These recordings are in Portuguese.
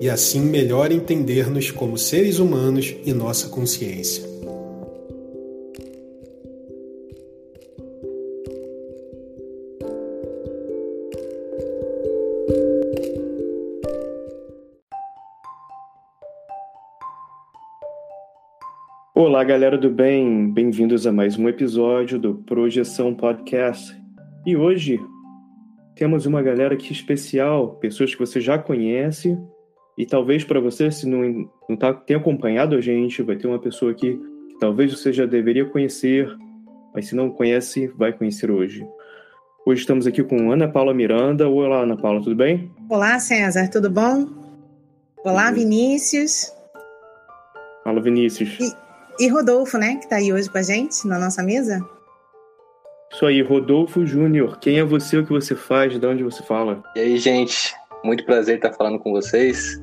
e assim melhor entender-nos como seres humanos e nossa consciência. Olá, galera do bem, bem-vindos a mais um episódio do Projeção Podcast. E hoje temos uma galera aqui especial, pessoas que você já conhece e talvez para você, se não, não tá, tem acompanhado a gente, vai ter uma pessoa aqui que talvez você já deveria conhecer, mas se não conhece, vai conhecer hoje. Hoje estamos aqui com Ana Paula Miranda. Olá, Ana Paula, tudo bem? Olá, César, tudo bom? Olá, Vinícius. Fala, Vinícius. E, e Rodolfo, né, que está aí hoje com a gente na nossa mesa. Isso aí, Rodolfo Júnior. Quem é você, o que você faz, de onde você fala? E aí, gente? Muito prazer estar falando com vocês.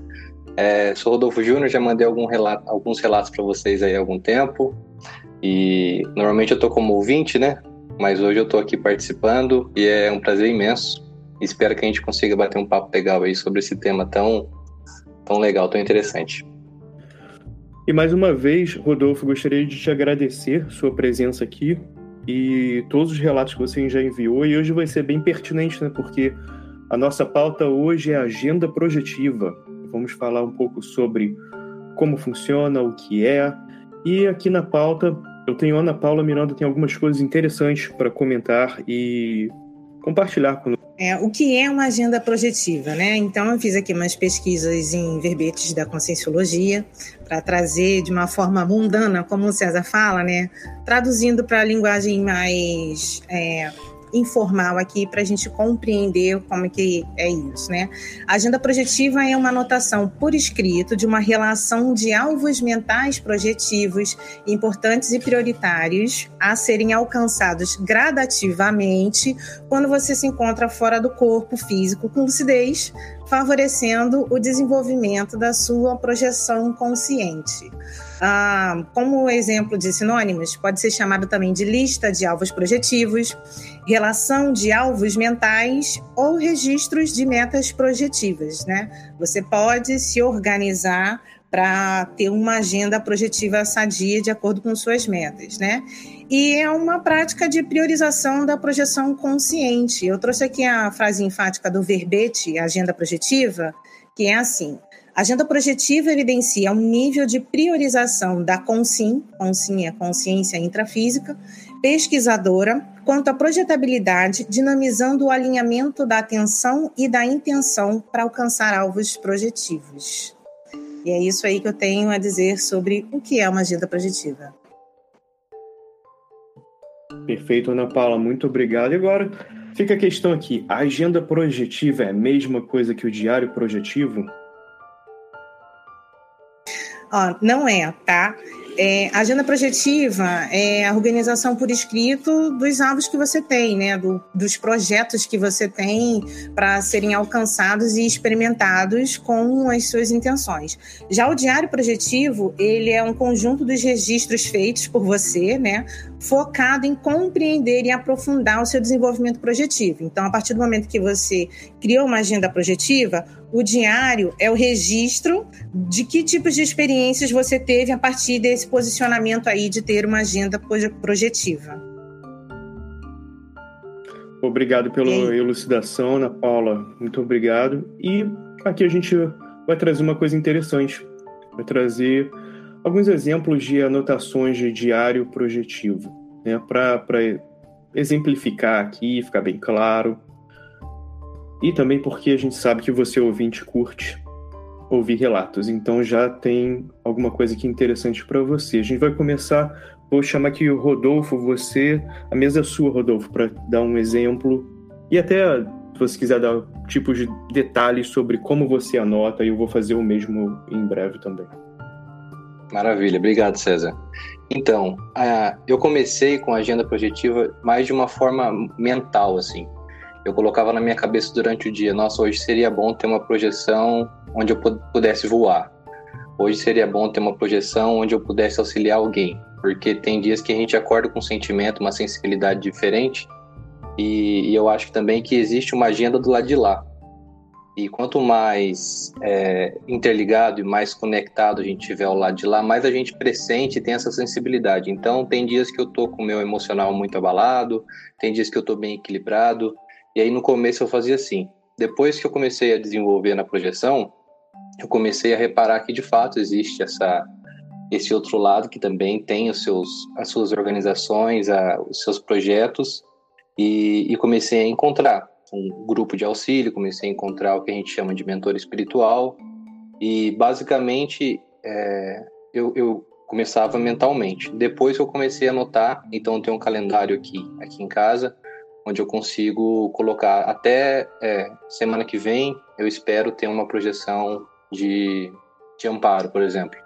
É, sou Rodolfo Júnior, já mandei relato, alguns relatos para vocês aí há algum tempo. E normalmente eu estou como ouvinte, né? Mas hoje eu estou aqui participando e é um prazer imenso. Espero que a gente consiga bater um papo legal aí sobre esse tema tão, tão legal, tão interessante. E mais uma vez, Rodolfo, gostaria de te agradecer sua presença aqui e todos os relatos que você já enviou. E hoje vai ser bem pertinente, né? Porque a nossa pauta hoje é agenda projetiva. Vamos falar um pouco sobre como funciona, o que é. E aqui na pauta, eu tenho Ana Paula Miranda, tem algumas coisas interessantes para comentar e compartilhar conosco. É, o que é uma agenda projetiva, né? Então, eu fiz aqui umas pesquisas em verbetes da conscienciologia para trazer de uma forma mundana, como o César fala, né? Traduzindo para a linguagem mais é, informal aqui para a gente compreender como é que é isso, né? A agenda projetiva é uma anotação por escrito de uma relação de alvos mentais projetivos importantes e prioritários a serem alcançados gradativamente quando você se encontra fora do corpo físico com lucidez, favorecendo o desenvolvimento da sua projeção consciente. Ah, como exemplo de sinônimos, pode ser chamado também de lista de alvos projetivos, relação de alvos mentais ou registros de metas projetivas. Né? Você pode se organizar para ter uma agenda projetiva sadia de acordo com suas metas, né? E é uma prática de priorização da projeção consciente. Eu trouxe aqui a frase enfática do verbete, agenda projetiva, que é assim: a agenda projetiva evidencia um nível de priorização da consim, consim é consciência intrafísica, pesquisadora, quanto à projetabilidade, dinamizando o alinhamento da atenção e da intenção para alcançar alvos projetivos. E é isso aí que eu tenho a dizer sobre o que é uma agenda projetiva. Perfeito, Ana Paula, muito obrigado. E agora fica a questão aqui: a agenda projetiva é a mesma coisa que o diário projetivo? Ó, não é, tá? É, agenda projetiva é a organização por escrito dos alvos que você tem, né? Do, dos projetos que você tem para serem alcançados e experimentados com as suas intenções. Já o diário projetivo, ele é um conjunto dos registros feitos por você, né? Focado em compreender e aprofundar o seu desenvolvimento projetivo. Então, a partir do momento que você criou uma agenda projetiva, o diário é o registro de que tipos de experiências você teve a partir desse posicionamento aí de ter uma agenda projetiva. Obrigado pela elucidação, Ana Paula. Muito obrigado. E aqui a gente vai trazer uma coisa interessante. Vai trazer alguns exemplos de anotações de diário projetivo, né? Para exemplificar aqui, ficar bem claro. E também porque a gente sabe que você, ouvinte, curte ouvir relatos. Então já tem alguma coisa que é interessante para você. A gente vai começar, vou chamar aqui o Rodolfo, você, a mesa sua, Rodolfo, para dar um exemplo. E até, se você quiser dar tipos de detalhes sobre como você anota, eu vou fazer o mesmo em breve também. Maravilha, obrigado, César. Então, eu comecei com a agenda projetiva mais de uma forma mental, assim eu colocava na minha cabeça durante o dia, nossa, hoje seria bom ter uma projeção onde eu pudesse voar. Hoje seria bom ter uma projeção onde eu pudesse auxiliar alguém, porque tem dias que a gente acorda com um sentimento, uma sensibilidade diferente, e, e eu acho também que existe uma agenda do lado de lá. E quanto mais é, interligado e mais conectado a gente tiver ao lado de lá, mais a gente pressente e tem essa sensibilidade. Então, tem dias que eu tô com o meu emocional muito abalado, tem dias que eu tô bem equilibrado, e aí no começo eu fazia assim. Depois que eu comecei a desenvolver na projeção, eu comecei a reparar que de fato existe essa esse outro lado que também tem os seus as suas organizações, a, os seus projetos e, e comecei a encontrar um grupo de auxílio, comecei a encontrar o que a gente chama de mentor espiritual e basicamente é, eu, eu começava mentalmente. Depois eu comecei a anotar, então tem um calendário aqui aqui em casa onde eu consigo colocar até é, semana que vem eu espero ter uma projeção de, de amparo, por exemplo.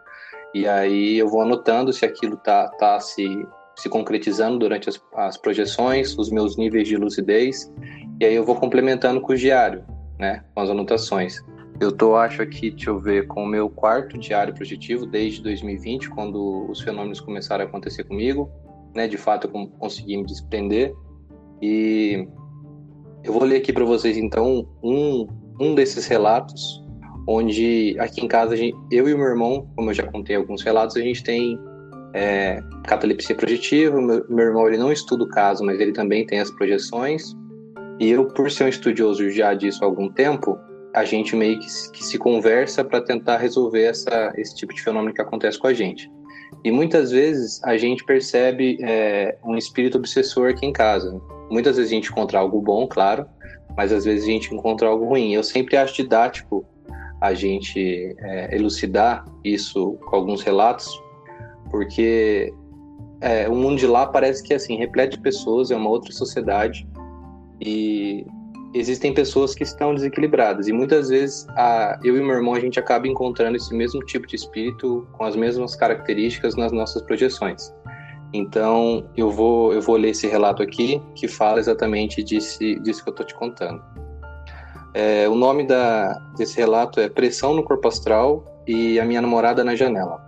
E aí eu vou anotando se aquilo tá, tá se, se concretizando durante as, as projeções, os meus níveis de lucidez, e aí eu vou complementando com o diário, né, com as anotações. Eu tô, acho aqui, deixa eu ver, com o meu quarto diário projetivo desde 2020, quando os fenômenos começaram a acontecer comigo, né, de fato eu consegui me desprender e eu vou ler aqui para vocês então um, um desses relatos, onde aqui em casa gente, eu e o meu irmão, como eu já contei alguns relatos, a gente tem é, catalepsia projetiva. Meu, meu irmão ele não estuda o caso, mas ele também tem as projeções. E eu, por ser um estudioso já disso há algum tempo, a gente meio que, que se conversa para tentar resolver essa, esse tipo de fenômeno que acontece com a gente. E muitas vezes a gente percebe é, um espírito obsessor aqui em casa. Muitas vezes a gente encontra algo bom, claro, mas às vezes a gente encontra algo ruim. Eu sempre acho didático a gente é, elucidar isso com alguns relatos, porque é, o mundo de lá parece que assim de pessoas, é uma outra sociedade e existem pessoas que estão desequilibradas e muitas vezes a, eu e meu irmão a gente acaba encontrando esse mesmo tipo de espírito com as mesmas características nas nossas projeções. Então, eu vou, eu vou ler esse relato aqui, que fala exatamente disso, disso que eu estou te contando. É, o nome da, desse relato é Pressão no Corpo Astral e a Minha Namorada na Janela.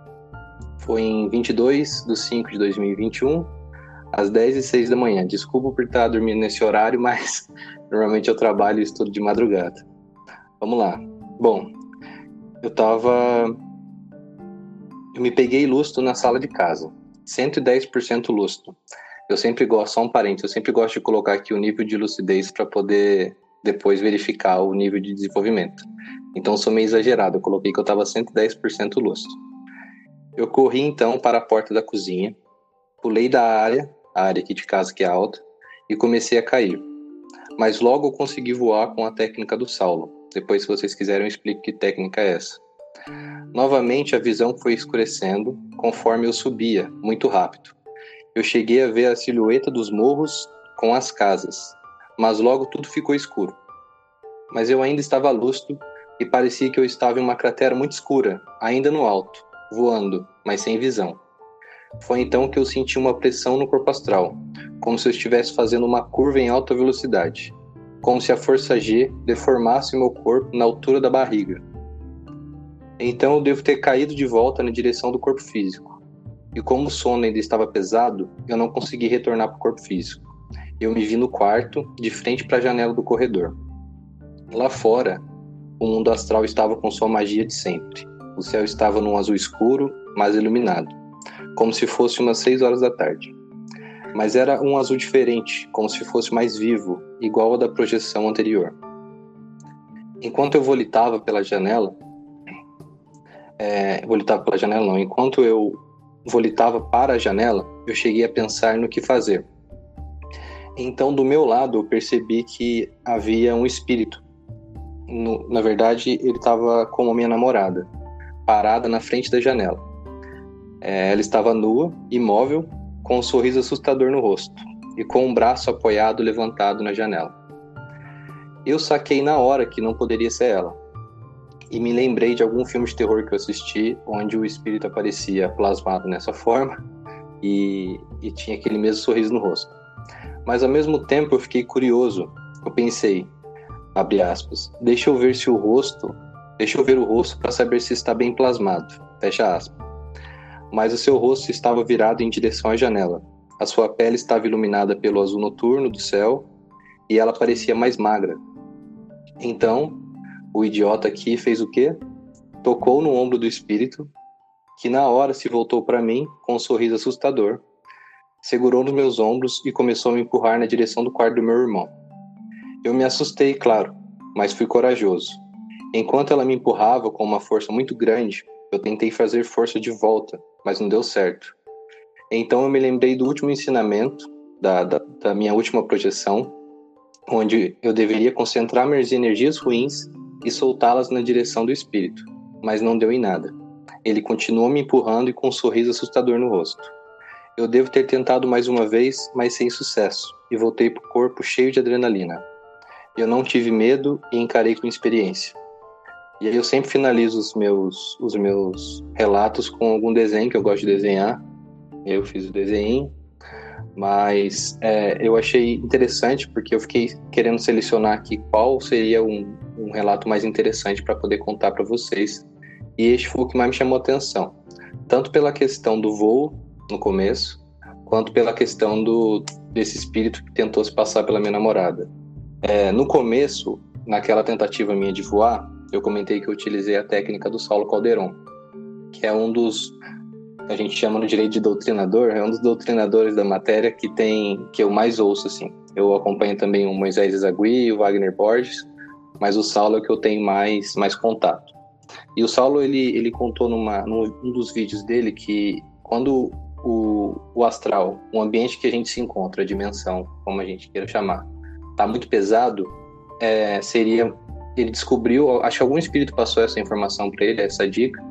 Foi em 22 de 5 de 2021, às 10 e 6 da manhã. Desculpa por estar dormindo nesse horário, mas normalmente eu trabalho e estudo de madrugada. Vamos lá. Bom, eu tava. Eu me peguei lustro na sala de casa 110% lúcido. Eu sempre gosto, só um parente, eu sempre gosto de colocar aqui o nível de lucidez para poder depois verificar o nível de desenvolvimento. Então sou meio exagerado, eu coloquei que eu estava 110% lúcido. Eu corri então para a porta da cozinha, pulei da área a área aqui de casa que é alta, e comecei a cair. Mas logo consegui voar com a técnica do Saulo. Depois, se vocês quiserem, eu explico que técnica é essa. Novamente, a visão foi escurecendo conforme eu subia, muito rápido. Eu cheguei a ver a silhueta dos morros com as casas, mas logo tudo ficou escuro. Mas eu ainda estava lúcido e parecia que eu estava em uma cratera muito escura, ainda no alto, voando, mas sem visão. Foi então que eu senti uma pressão no corpo astral, como se eu estivesse fazendo uma curva em alta velocidade, como se a força G deformasse meu corpo na altura da barriga. Então eu devo ter caído de volta na direção do corpo físico. E como o sono ainda estava pesado, eu não consegui retornar para o corpo físico. Eu me vi no quarto, de frente para a janela do corredor. Lá fora, o mundo astral estava com sua magia de sempre. O céu estava num azul escuro, mas iluminado, como se fosse umas seis horas da tarde. Mas era um azul diferente, como se fosse mais vivo, igual ao da projeção anterior. Enquanto eu volitava pela janela, é, volitava pela janela não, enquanto eu volitava para a janela, eu cheguei a pensar no que fazer. Então, do meu lado, eu percebi que havia um espírito no, na verdade, ele estava com a minha namorada, parada na frente da janela. É, ela estava nua, imóvel, com um sorriso assustador no rosto e com um braço apoiado levantado na janela. Eu saquei na hora que não poderia ser ela. E me lembrei de algum filme de terror que eu assisti, onde o espírito aparecia plasmado nessa forma e, e tinha aquele mesmo sorriso no rosto. Mas ao mesmo tempo eu fiquei curioso. Eu pensei, abre aspas, deixa eu ver se o rosto, deixa eu ver o rosto para saber se está bem plasmado, fecha aspas. Mas o seu rosto estava virado em direção à janela. A sua pele estava iluminada pelo azul noturno do céu e ela parecia mais magra. Então, o idiota aqui fez o quê? Tocou no ombro do espírito, que na hora se voltou para mim com um sorriso assustador, segurou nos meus ombros e começou a me empurrar na direção do quarto do meu irmão. Eu me assustei, claro, mas fui corajoso. Enquanto ela me empurrava com uma força muito grande, eu tentei fazer força de volta, mas não deu certo. Então eu me lembrei do último ensinamento, da, da, da minha última projeção, onde eu deveria concentrar minhas energias ruins e soltá-las na direção do espírito, mas não deu em nada. Ele continuou me empurrando e com um sorriso assustador no rosto. Eu devo ter tentado mais uma vez, mas sem sucesso, e voltei para o corpo cheio de adrenalina. Eu não tive medo e encarei com experiência. E aí eu sempre finalizo os meus, os meus relatos com algum desenho que eu gosto de desenhar. Eu fiz o desenho, mas é, eu achei interessante porque eu fiquei querendo selecionar aqui qual seria um, um relato mais interessante para poder contar para vocês. E este foi o que mais me chamou a atenção, tanto pela questão do voo no começo, quanto pela questão do desse espírito que tentou se passar pela minha namorada. É, no começo, naquela tentativa minha de voar, eu comentei que eu utilizei a técnica do Saulo Calderon, que é um dos a gente chama no direito de doutrinador, é um dos doutrinadores da matéria que tem que eu mais ouço assim. Eu acompanho também o Moisés Zagui o Wagner Borges, mas o Saulo é o que eu tenho mais mais contato. E o Saulo ele ele contou numa num dos vídeos dele que quando o, o astral, o ambiente que a gente se encontra, a dimensão, como a gente queira chamar, tá muito pesado, é, seria ele descobriu, acho que algum espírito passou essa informação para ele, essa dica,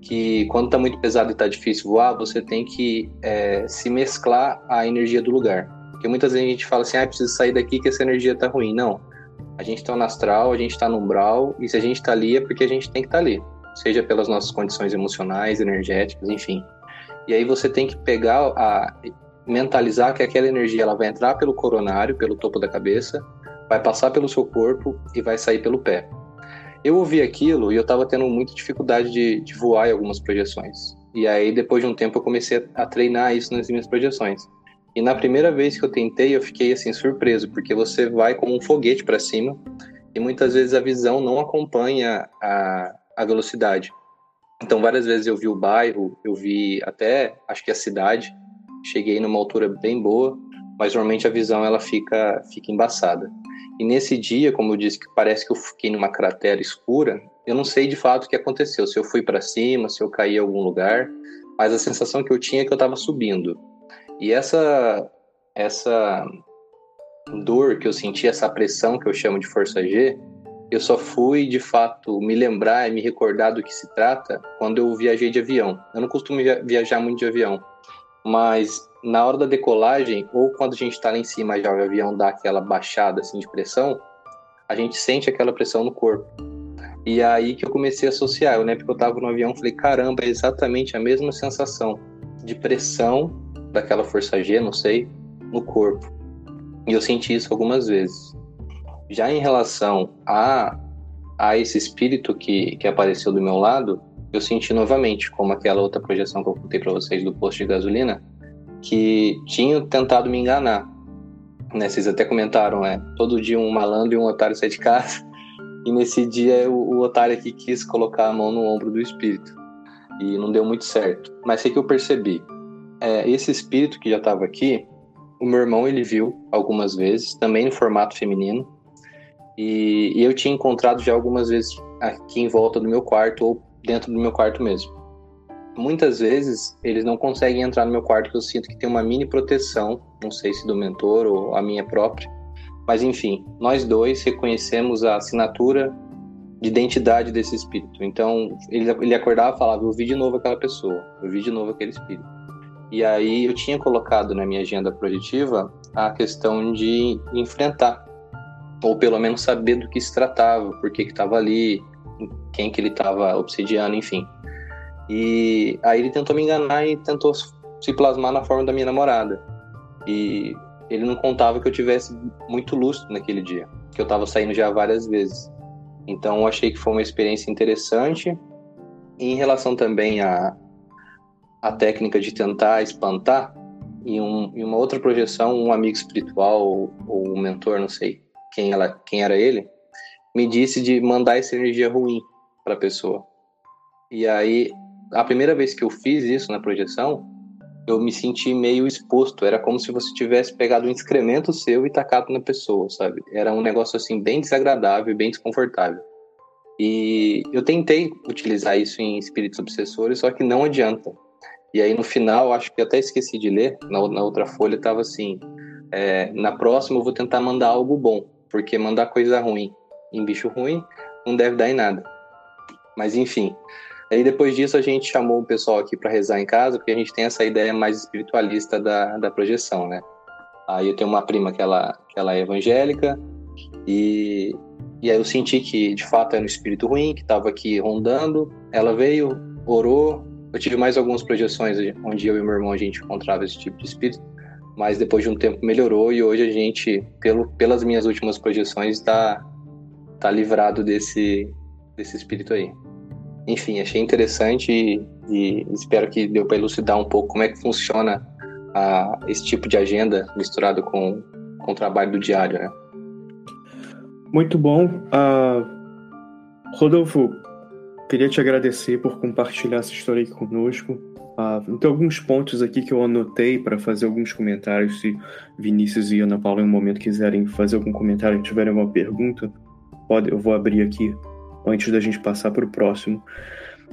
que quando tá muito pesado e tá difícil voar, você tem que é, se mesclar à energia do lugar. Porque muitas vezes a gente fala assim, ah, preciso sair daqui que essa energia tá ruim. Não. A gente tá no astral, a gente tá no umbral, e se a gente tá ali é porque a gente tem que estar tá ali. Seja pelas nossas condições emocionais, energéticas, enfim. E aí você tem que pegar a mentalizar que aquela energia ela vai entrar pelo coronário, pelo topo da cabeça, vai passar pelo seu corpo e vai sair pelo pé. Eu ouvi aquilo e eu estava tendo muita dificuldade de, de, voar em algumas projeções. E aí, depois de um tempo, eu comecei a, treinar isso nas minhas projeções. E na primeira vez que eu tentei, eu fiquei assim surpreso, porque você vai como um foguete para cima e muitas vezes a visão não acompanha a, a velocidade. Então, várias vezes eu vi o bairro, eu vi até, acho que a cidade, cheguei numa altura bem boa, mas normalmente a visão ela fica, fica embaçada. E nesse dia, como eu disse, que parece que eu fiquei numa cratera escura, eu não sei de fato o que aconteceu, se eu fui para cima, se eu caí em algum lugar, mas a sensação que eu tinha é que eu estava subindo. E essa essa dor que eu senti, essa pressão que eu chamo de força G, eu só fui de fato me lembrar e me recordar do que se trata quando eu viajei de avião. Eu não costumo viajar muito de avião, mas na hora da decolagem ou quando a gente está lá em cima já o avião dá aquela baixada assim de pressão, a gente sente aquela pressão no corpo. E é aí que eu comecei a associar. Eu lembro que eu estava no avião falei, caramba, é exatamente a mesma sensação de pressão daquela força G, não sei, no corpo. E eu senti isso algumas vezes. Já em relação a, a esse espírito que, que apareceu do meu lado, eu senti novamente, como aquela outra projeção que eu contei para vocês do posto de gasolina, que tinham tentado me enganar. Né? Vocês até comentaram, é, todo dia um malandro e um otário sai de casa. E nesse dia o, o otário aqui quis colocar a mão no ombro do espírito. E não deu muito certo. Mas sei que eu percebi. É, esse espírito que já estava aqui, o meu irmão ele viu algumas vezes, também no formato feminino. E, e, eu tinha encontrado já algumas vezes aqui em volta do meu quarto ou dentro do meu quarto mesmo. Muitas vezes eles não conseguem entrar no meu quarto porque eu sinto que tem uma mini proteção, não sei se do mentor ou a minha própria. Mas enfim, nós dois reconhecemos a assinatura de identidade desse espírito. Então ele, ele acordava e falava: Eu vi de novo aquela pessoa, eu vi de novo aquele espírito. E aí eu tinha colocado na minha agenda projetiva a questão de enfrentar ou pelo menos saber do que se tratava, por que estava ali, quem que ele estava obsidiando, enfim. E aí ele tentou me enganar e tentou se plasmar na forma da minha namorada. E ele não contava que eu tivesse muito lustro naquele dia, que eu estava saindo já várias vezes. Então eu achei que foi uma experiência interessante. E em relação também à a, a técnica de tentar espantar, em, um, uma outra projeção, um amigo espiritual ou, ou um mentor, não sei, quem, ela, quem era ele, me disse de mandar essa energia ruim para a pessoa. E aí, a primeira vez que eu fiz isso na projeção, eu me senti meio exposto. Era como se você tivesse pegado um excremento seu e tacado na pessoa, sabe? Era um negócio assim bem desagradável, bem desconfortável. E eu tentei utilizar isso em espíritos obsessores, só que não adianta. E aí no final, acho que até esqueci de ler, na, na outra folha estava assim: é, na próxima eu vou tentar mandar algo bom porque mandar coisa ruim em bicho ruim não deve dar em nada. Mas enfim. Aí depois disso a gente chamou o pessoal aqui para rezar em casa, porque a gente tem essa ideia mais espiritualista da, da projeção, né? Aí eu tenho uma prima que ela, que ela é evangélica e, e aí eu senti que de fato era um espírito ruim que estava aqui rondando. Ela veio, orou. Eu tive mais algumas projeções onde eu e meu irmão a gente encontrava esse tipo de espírito mas depois de um tempo melhorou e hoje a gente, pelo, pelas minhas últimas projeções, está tá livrado desse, desse espírito aí. Enfim, achei interessante e, e espero que deu para elucidar um pouco como é que funciona a, esse tipo de agenda misturado com, com o trabalho do diário, né? Muito bom. Uh, Rodolfo, queria te agradecer por compartilhar essa história aqui conosco. Ah, tem alguns pontos aqui que eu anotei para fazer alguns comentários. Se Vinícius e Ana Paula em um momento quiserem fazer algum comentário, tiverem alguma pergunta, pode, eu vou abrir aqui antes da gente passar para o próximo.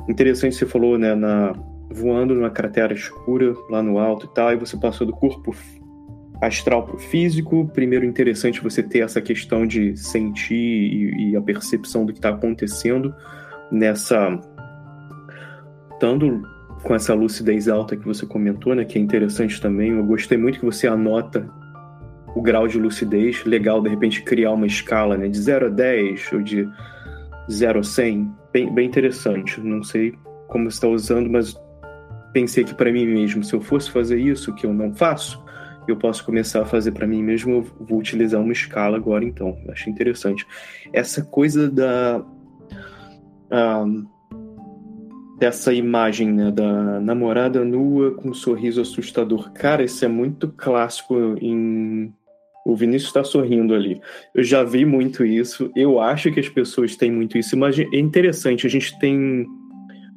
Interessante você falou, né, na voando numa cratera escura lá no alto e tal, e você passou do corpo astral para o físico. Primeiro, interessante você ter essa questão de sentir e, e a percepção do que está acontecendo nessa estando com essa lucidez alta que você comentou, né, que é interessante também. Eu gostei muito que você anota o grau de lucidez. Legal, de repente, criar uma escala né, de 0 a 10 ou de 0 a 100. Bem, bem interessante. Não sei como está usando, mas pensei que para mim mesmo, se eu fosse fazer isso, que eu não faço, eu posso começar a fazer para mim mesmo. Eu vou utilizar uma escala agora, então. Achei interessante. Essa coisa da. Um, dessa imagem né, da namorada nua com um sorriso assustador. Cara, isso é muito clássico em. O Vinícius está sorrindo ali. Eu já vi muito isso. Eu acho que as pessoas têm muito isso. Mas é interessante. A gente tem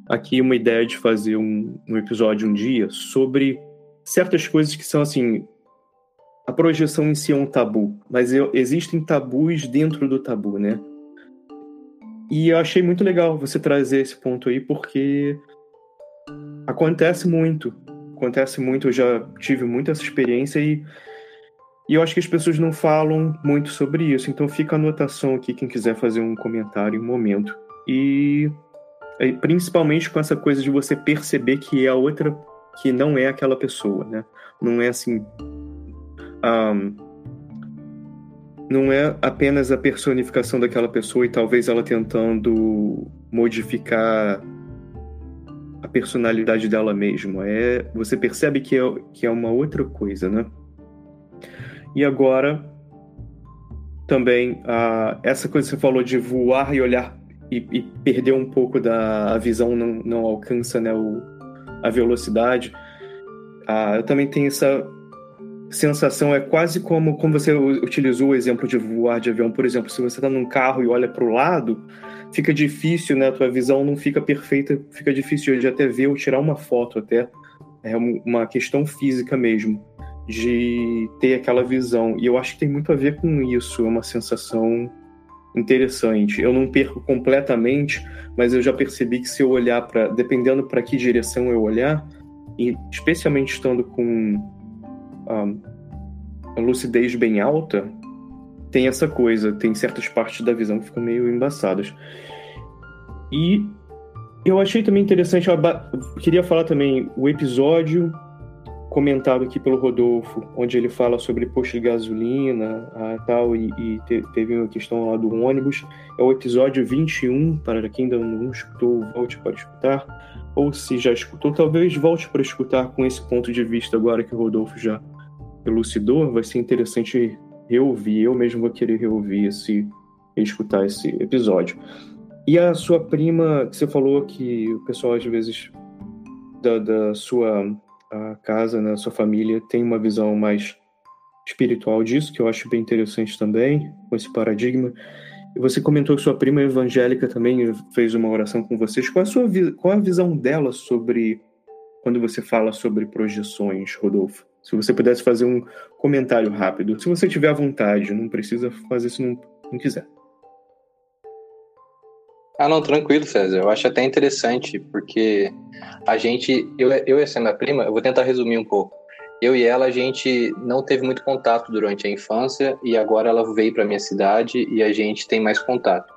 aqui uma ideia de fazer um, um episódio um dia sobre certas coisas que são assim. A projeção em si é um tabu, mas eu, existem tabus dentro do tabu, né? E eu achei muito legal você trazer esse ponto aí, porque acontece muito. Acontece muito, eu já tive muita essa experiência e E eu acho que as pessoas não falam muito sobre isso, então fica a anotação aqui quem quiser fazer um comentário um momento. E principalmente com essa coisa de você perceber que é a outra, que não é aquela pessoa, né? Não é assim. Um, não é apenas a personificação daquela pessoa e talvez ela tentando modificar a personalidade dela mesma. É, você percebe que é, que é uma outra coisa, né? E agora também essa coisa que você falou de voar e olhar e, e perder um pouco da visão não, não alcança né, o, a velocidade. Eu também tenho essa sensação é quase como, como você utilizou o exemplo de voar de avião, por exemplo, se você está num carro e olha para o lado, fica difícil, né? A tua visão não fica perfeita, fica difícil de até ver ou tirar uma foto até. É uma questão física mesmo, de ter aquela visão. E eu acho que tem muito a ver com isso, é uma sensação interessante. Eu não perco completamente, mas eu já percebi que se eu olhar para, dependendo para que direção eu olhar, e especialmente estando com a lucidez bem alta, tem essa coisa, tem certas partes da visão que ficam meio embaçadas. E eu achei também interessante, eu queria falar também o episódio comentado aqui pelo Rodolfo, onde ele fala sobre posto de gasolina ah, tal, e, e te, teve uma questão lá do ônibus. É o episódio 21, para quem ainda não escutou, volte para escutar. Ou se já escutou, talvez volte para escutar com esse ponto de vista agora que o Rodolfo já elucidou, vai ser interessante reouvir. Eu mesmo vou querer reouvir esse, escutar esse episódio. E a sua prima, que você falou que o pessoal às vezes da, da sua casa, né, sua família tem uma visão mais espiritual disso, que eu acho bem interessante também, com esse paradigma. Você comentou que sua prima evangélica também fez uma oração com vocês. Qual a, sua, qual a visão dela sobre quando você fala sobre projeções, Rodolfo? Se você pudesse fazer um comentário rápido, se você tiver à vontade, não precisa fazer se não, não quiser. Ah, não, tranquilo, César. Eu acho até interessante, porque a gente, eu, eu e essa minha prima, eu vou tentar resumir um pouco. Eu e ela, a gente não teve muito contato durante a infância e agora ela veio para minha cidade e a gente tem mais contato.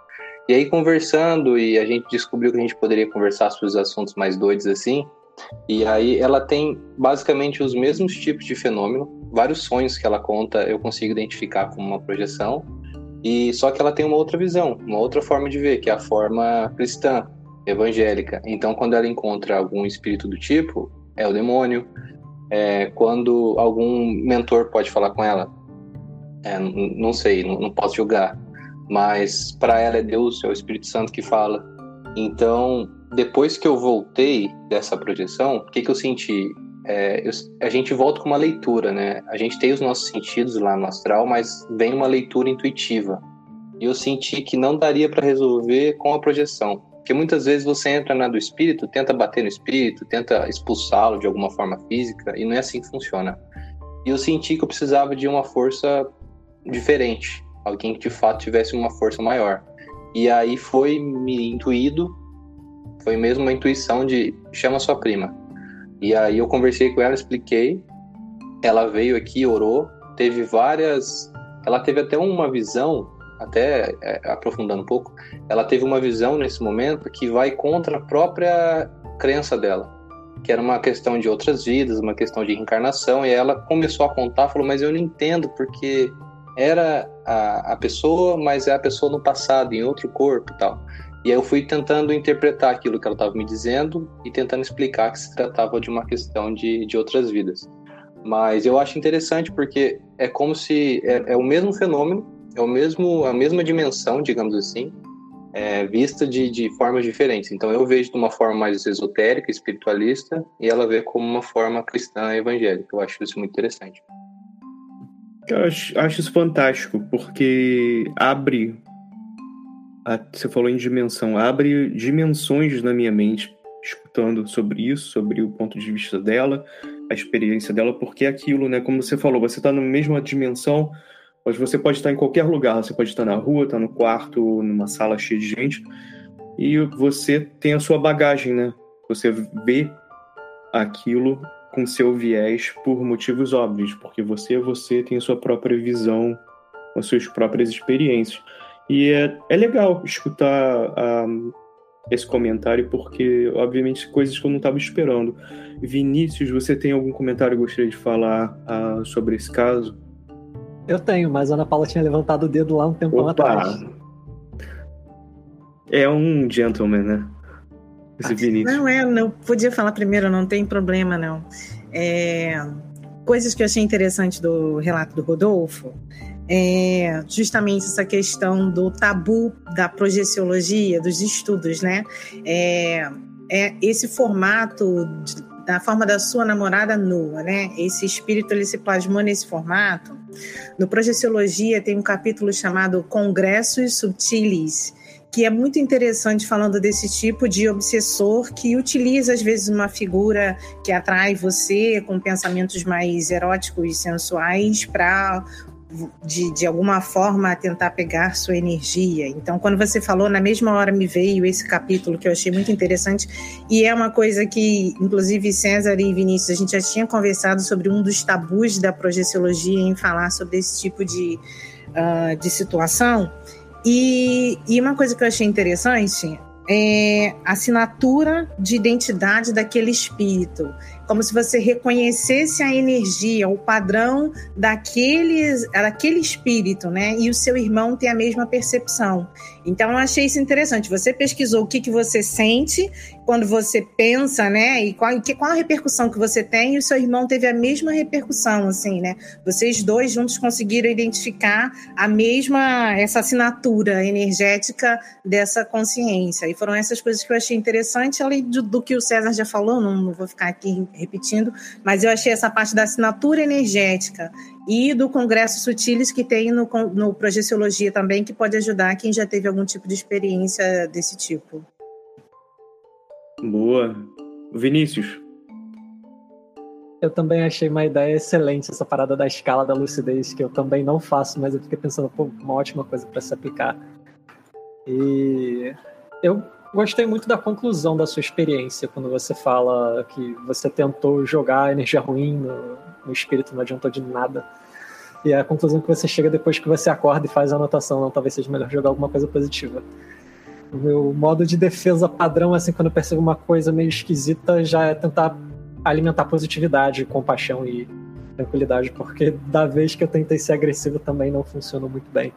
E aí, conversando, e a gente descobriu que a gente poderia conversar sobre os assuntos mais doidos assim, e aí ela tem basicamente os mesmos tipos de fenômeno, vários sonhos que ela conta eu consigo identificar como uma projeção, e só que ela tem uma outra visão, uma outra forma de ver, que é a forma cristã, evangélica. Então, quando ela encontra algum espírito do tipo, é o demônio. É, quando algum mentor pode falar com ela, é, não sei, não, não posso julgar, mas para ela é Deus, é o Espírito Santo que fala. Então, depois que eu voltei dessa projeção, o que, que eu senti? É, eu, a gente volta com uma leitura, né? A gente tem os nossos sentidos lá no astral, mas vem uma leitura intuitiva. E eu senti que não daria para resolver com a projeção. Porque muitas vezes você entra na do espírito, tenta bater no espírito, tenta expulsá-lo de alguma forma física, e não é assim que funciona. E eu senti que eu precisava de uma força diferente, alguém que de fato tivesse uma força maior. E aí foi me intuído foi mesmo uma intuição de chama sua prima. E aí eu conversei com ela, expliquei. Ela veio aqui, orou, teve várias. Ela teve até uma visão, até é, aprofundando um pouco, ela teve uma visão nesse momento que vai contra a própria crença dela, que era uma questão de outras vidas, uma questão de reencarnação. E ela começou a contar, falou: Mas eu não entendo porque era a, a pessoa, mas é a pessoa no passado, em outro corpo e tal. E aí eu fui tentando interpretar aquilo que ela estava me dizendo e tentando explicar que se tratava de uma questão de, de outras vidas. Mas eu acho interessante porque é como se é, é o mesmo fenômeno, é o mesmo a mesma dimensão, digamos assim, é, vista de, de formas diferentes. Então eu vejo de uma forma mais esotérica, espiritualista, e ela vê como uma forma cristã evangélica. Eu acho isso muito interessante. Eu acho, acho isso fantástico, porque abre você falou em dimensão, abre dimensões na minha mente, escutando sobre isso, sobre o ponto de vista dela, a experiência dela, porque é aquilo, né? Como você falou, você está na mesma dimensão, mas você pode estar em qualquer lugar, você pode estar na rua, estar no quarto, numa sala cheia de gente, e você tem a sua bagagem, né? Você vê aquilo com seu viés por motivos óbvios, porque você é você, tem a sua própria visão, as suas próprias experiências. E é, é legal escutar um, esse comentário, porque, obviamente, coisas que eu não estava esperando. Vinícius, você tem algum comentário que gostaria de falar uh, sobre esse caso? Eu tenho, mas a Ana Paula tinha levantado o dedo lá um tempo atrás. É um gentleman, né? Esse Vinícius. Não, é, não podia falar primeiro, não tem problema, não. É, coisas que eu achei interessante do relato do Rodolfo é justamente essa questão do tabu da projeciologia, dos estudos, né? É, é esse formato da forma da sua namorada nua, né? Esse espírito ele se plasmou nesse formato. No Projeciologia tem um capítulo chamado Congressos Subtilis, que é muito interessante falando desse tipo de obsessor que utiliza às vezes uma figura que atrai você com pensamentos mais eróticos e sensuais para de, de alguma forma tentar pegar sua energia. Então, quando você falou, na mesma hora me veio esse capítulo que eu achei muito interessante, e é uma coisa que, inclusive, César e Vinícius, a gente já tinha conversado sobre um dos tabus da projeciologia em falar sobre esse tipo de, uh, de situação. E, e uma coisa que eu achei interessante é a assinatura de identidade daquele espírito como se você reconhecesse a energia, o padrão daquele, daquele espírito, né? E o seu irmão tem a mesma percepção. Então, eu achei isso interessante. Você pesquisou o que, que você sente quando você pensa, né? E qual, que, qual a repercussão que você tem, e o seu irmão teve a mesma repercussão, assim, né? Vocês dois juntos conseguiram identificar a mesma, essa assinatura energética dessa consciência. E foram essas coisas que eu achei interessante, além do, do que o César já falou, não, não vou ficar aqui repetindo, mas eu achei essa parte da assinatura energética e do Congresso Sutiles que tem no, no Projeciologia também, que pode ajudar quem já teve algum tipo de experiência desse tipo. Boa. Vinícius. Eu também achei uma ideia excelente essa parada da escala da lucidez, que eu também não faço, mas eu fiquei pensando, pô, uma ótima coisa para se aplicar. E eu Gostei muito da conclusão da sua experiência, quando você fala que você tentou jogar energia ruim no, no espírito, não adiantou de nada. E a conclusão que você chega depois que você acorda e faz a anotação, não, talvez seja melhor jogar alguma coisa positiva. O meu modo de defesa padrão, assim, quando eu percebo uma coisa meio esquisita, já é tentar alimentar positividade, compaixão e tranquilidade, porque da vez que eu tentei ser agressivo também não funcionou muito bem.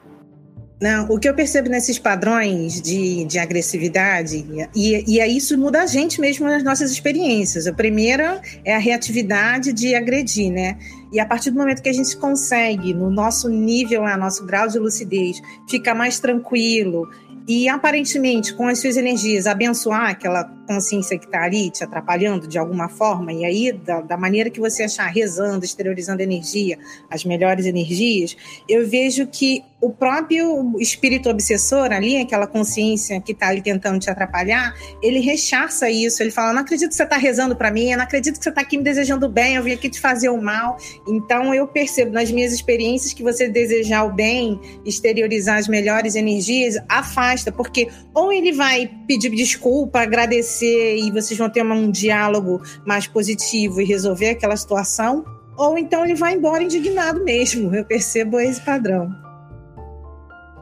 Não, o que eu percebo nesses padrões de, de agressividade, e, e isso muda a gente mesmo nas nossas experiências. A primeira é a reatividade de agredir, né? E a partir do momento que a gente consegue, no nosso nível, no nosso grau de lucidez, ficar mais tranquilo e aparentemente com as suas energias abençoar aquela consciência que está ali te atrapalhando de alguma forma, e aí, da, da, maneira que você achar, rezando, exteriorizando energia, as melhores energias, eu vejo que o próprio espírito obsessor ali, aquela consciência que está ali tentando te atrapalhar, ele rechaça isso. Ele fala: Não acredito que você está rezando para mim, não acredito que você está aqui me desejando bem, eu vim aqui te fazer o mal. Então, eu percebo nas minhas experiências que você desejar o bem, exteriorizar as melhores energias, afasta, porque ou ele vai pedir desculpa, agradecer e vocês vão ter um diálogo mais positivo e resolver aquela situação, ou então ele vai embora indignado mesmo. Eu percebo esse padrão.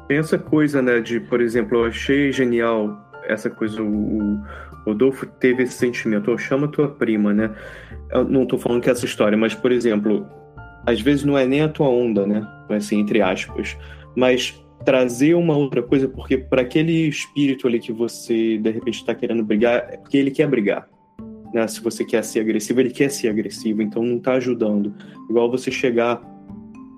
Essa coisa, né, de, por exemplo, eu achei genial essa coisa, o, Rodolfo teve esse sentimento, oh, chama tua prima, né? Eu não tô falando que é essa história, mas, por exemplo, às vezes não é nem a tua onda, né? Assim, entre aspas. Mas trazer uma outra coisa, porque para aquele espírito ali que você, de repente, está querendo brigar, é porque ele quer brigar. Né? Se você quer ser agressivo, ele quer ser agressivo, então não tá ajudando. Igual você chegar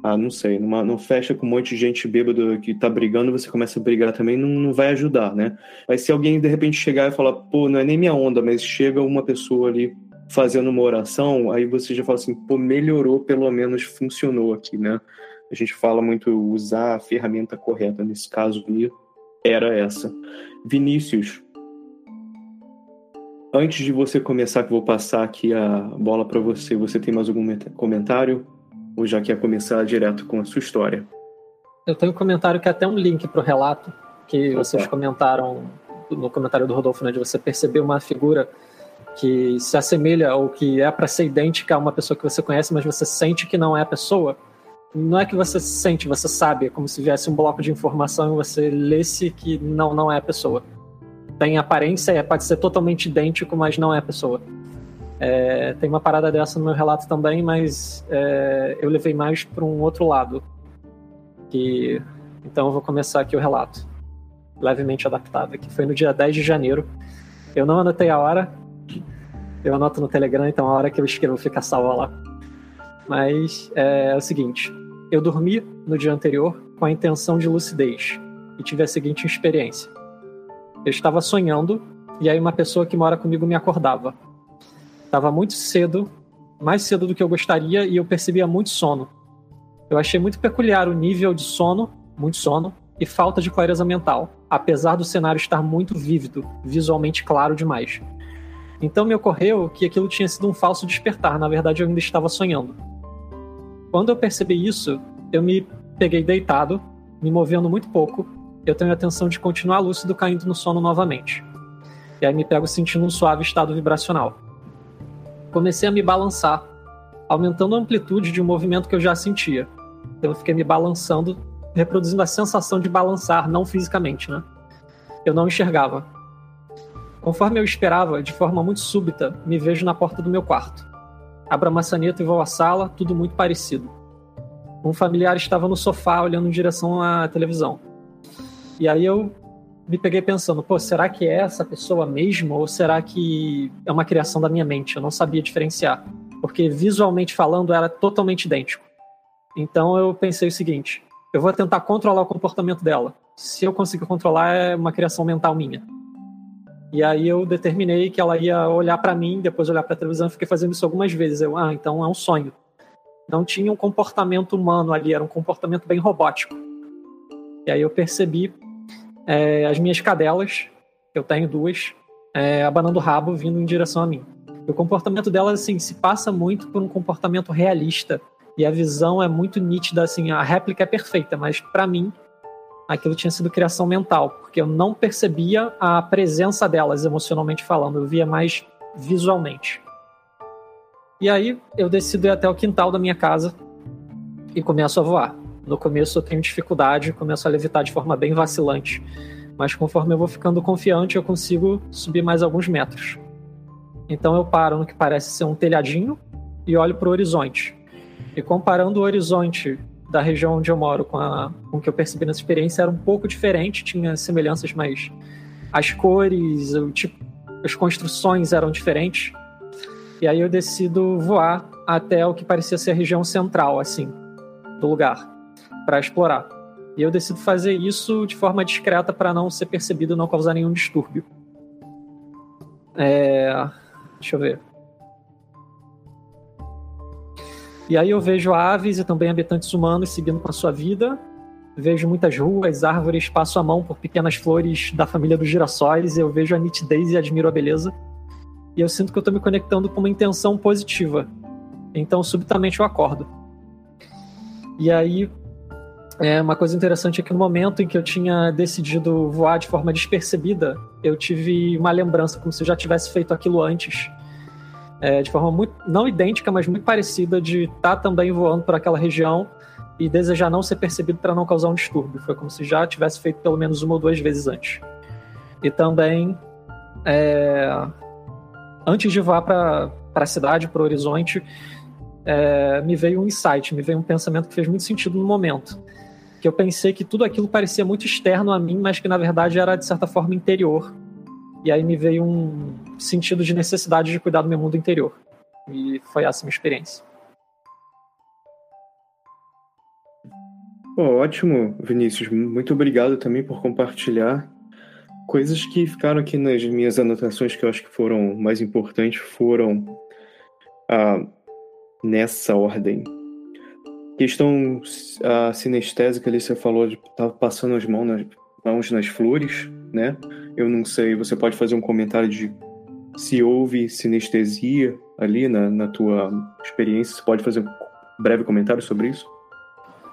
ah, não sei, numa, numa festa com um monte de gente bêbada que tá brigando, você começa a brigar também, não, não vai ajudar, né? Mas se alguém de repente chegar e falar, pô, não é nem minha onda, mas chega uma pessoa ali fazendo uma oração, aí você já fala assim, pô, melhorou, pelo menos funcionou aqui, né? A gente fala muito usar a ferramenta correta, nesse caso era essa. Vinícius, antes de você começar, que eu vou passar aqui a bola para você, você tem mais algum comentário? Ou já quer começar direto com a sua história? Eu tenho um comentário que é até um link para o relato que vocês comentaram no comentário do Rodolfo, né, de você perceber uma figura que se assemelha ou que é para ser idêntica a uma pessoa que você conhece, mas você sente que não é a pessoa, não é que você sente, você sabe, é como se viesse um bloco de informação e você lesse que não, não é a pessoa. Tem aparência, é, pode ser totalmente idêntico, mas não é a pessoa. É, tem uma parada dessa no meu relato também, mas é, eu levei mais para um outro lado. Que, então eu vou começar aqui o relato, levemente adaptado, que foi no dia 10 de janeiro. Eu não anotei a hora, eu anoto no Telegram, então a hora que eu escrevo fica salva lá. Mas é, é o seguinte: eu dormi no dia anterior com a intenção de lucidez e tive a seguinte experiência. Eu estava sonhando e aí uma pessoa que mora comigo me acordava. Estava muito cedo, mais cedo do que eu gostaria e eu percebia muito sono. Eu achei muito peculiar o nível de sono, muito sono, e falta de clareza mental, apesar do cenário estar muito vívido, visualmente claro demais. Então me ocorreu que aquilo tinha sido um falso despertar, na verdade eu ainda estava sonhando. Quando eu percebi isso, eu me peguei deitado, me movendo muito pouco. Eu tenho a intenção de continuar lúcido caindo no sono novamente. E aí me pego sentindo um suave estado vibracional. Comecei a me balançar, aumentando a amplitude de um movimento que eu já sentia. Então eu fiquei me balançando, reproduzindo a sensação de balançar, não fisicamente, né? Eu não enxergava. Conforme eu esperava, de forma muito súbita, me vejo na porta do meu quarto. Abro a maçaneta e vou à sala, tudo muito parecido. Um familiar estava no sofá olhando em direção à televisão. E aí eu me peguei pensando, pô, será que é essa pessoa mesmo ou será que é uma criação da minha mente? Eu não sabia diferenciar, porque visualmente falando era totalmente idêntico. Então eu pensei o seguinte: eu vou tentar controlar o comportamento dela. Se eu conseguir controlar, é uma criação mental minha. E aí eu determinei que ela ia olhar para mim, depois olhar para a televisão, fiquei fazendo isso algumas vezes. Eu, ah, então é um sonho. Não tinha um comportamento humano ali, era um comportamento bem robótico. E aí eu percebi é, as minhas cadelas, eu tenho duas, é, abanando o rabo, vindo em direção a mim. o comportamento delas, assim, se passa muito por um comportamento realista. E a visão é muito nítida, assim, a réplica é perfeita, mas para mim aquilo tinha sido criação mental, porque eu não percebia a presença delas emocionalmente falando, eu via mais visualmente. E aí eu decido ir até o quintal da minha casa e começo a voar. No começo eu tenho dificuldade, começo a levitar de forma bem vacilante, mas conforme eu vou ficando confiante, eu consigo subir mais alguns metros. Então eu paro no que parece ser um telhadinho e olho para o horizonte. E comparando o horizonte da região onde eu moro com, a, com o que eu percebi nessa experiência era um pouco diferente, tinha semelhanças, mas as cores, o tipo, as construções eram diferentes. E aí eu decido voar até o que parecia ser a região central, assim, do lugar, para explorar. E eu decido fazer isso de forma discreta para não ser percebido e não causar nenhum distúrbio. É... Deixa eu ver. E aí eu vejo aves e também habitantes humanos seguindo com a sua vida. Vejo muitas ruas, árvores, passo a mão por pequenas flores da família dos girassóis. Eu vejo a nitidez e admiro a beleza. E eu sinto que eu estou me conectando com uma intenção positiva. Então, subitamente, eu acordo. E aí, é uma coisa interessante é que no momento em que eu tinha decidido voar de forma despercebida, eu tive uma lembrança, como se eu já tivesse feito aquilo antes é, de forma muito, não idêntica, mas muito parecida, de estar tá também voando por aquela região e desejar não ser percebido para não causar um distúrbio. Foi como se já tivesse feito pelo menos uma ou duas vezes antes. E também, é, antes de voar para a cidade, para o horizonte, é, me veio um insight, me veio um pensamento que fez muito sentido no momento. Que eu pensei que tudo aquilo parecia muito externo a mim, mas que na verdade era de certa forma interior. E aí me veio um sentido de necessidade de cuidar do meu mundo interior. E foi essa a minha experiência. Oh, ótimo, Vinícius. Muito obrigado também por compartilhar. Coisas que ficaram aqui nas minhas anotações que eu acho que foram mais importantes foram ah, nessa ordem. Questão a sinestésica ali, você falou de estar tá passando as mãos mãos nas flores, né? Eu não sei, você pode fazer um comentário de se houve sinestesia ali na, na tua experiência? Você pode fazer um breve comentário sobre isso?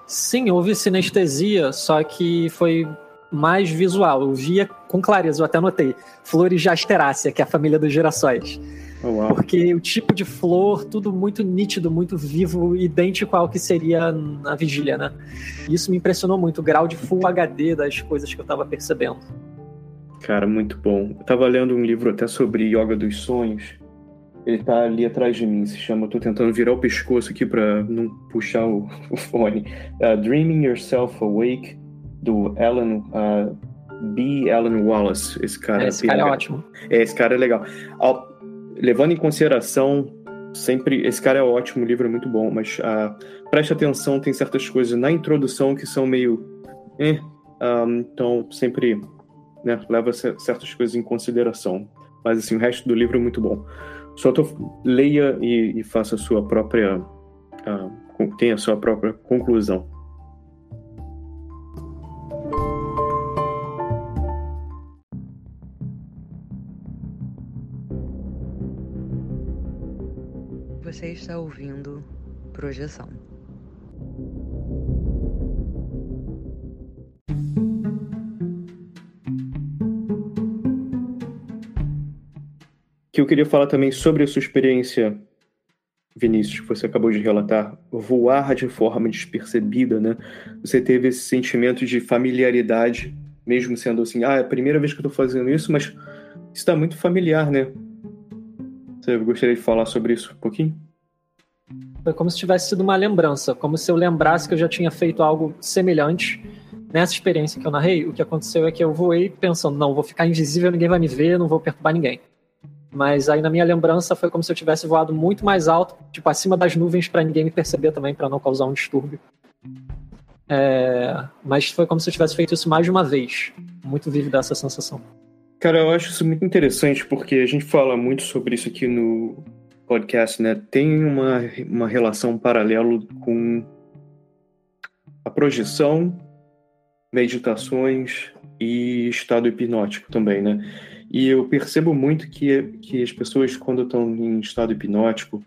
Sim, houve sinestesia, só que foi mais visual. Eu via com clareza, eu até notei. Flores de asterácea, que é a família dos girassóis. Oh. Porque o tipo de flor, tudo muito nítido, muito vivo, idêntico ao que seria na vigília, né? Isso me impressionou muito, o grau de Full HD das coisas que eu tava percebendo. Cara, muito bom. Eu tava lendo um livro até sobre yoga dos sonhos. Ele tá ali atrás de mim, se chama. Eu tô tentando virar o pescoço aqui pra não puxar o, o fone. Uh, Dreaming Yourself Awake, do Alan. Uh, B. Alan Wallace. Esse cara, esse cara é ótimo. É, esse cara é legal. Ao, levando em consideração, sempre. Esse cara é ótimo, o livro é muito bom, mas uh, preste atenção, tem certas coisas na introdução que são meio. Eh, um, então, sempre né, leva certas coisas em consideração. Mas assim, o resto do livro é muito bom. Só tô, leia e, e faça a sua própria. Uh, tenha a sua própria conclusão. Está ouvindo Projeção. Que eu queria falar também sobre a sua experiência, Vinícius, que você acabou de relatar, voar de forma despercebida, né? Você teve esse sentimento de familiaridade, mesmo sendo assim, ah, é a primeira vez que eu estou fazendo isso, mas está muito familiar, né? Você gostaria de falar sobre isso um pouquinho? Foi como se tivesse sido uma lembrança, como se eu lembrasse que eu já tinha feito algo semelhante nessa experiência que eu narrei. O que aconteceu é que eu voei pensando, não, vou ficar invisível, ninguém vai me ver, não vou perturbar ninguém. Mas aí na minha lembrança foi como se eu tivesse voado muito mais alto, tipo acima das nuvens para ninguém me perceber também, para não causar um distúrbio. É... Mas foi como se eu tivesse feito isso mais de uma vez. Muito vívida essa sensação. Cara, eu acho isso muito interessante porque a gente fala muito sobre isso aqui no, podcast, né, tem uma, uma relação paralela com a projeção, meditações e estado hipnótico também, né? E eu percebo muito que, que as pessoas, quando estão em estado hipnótico,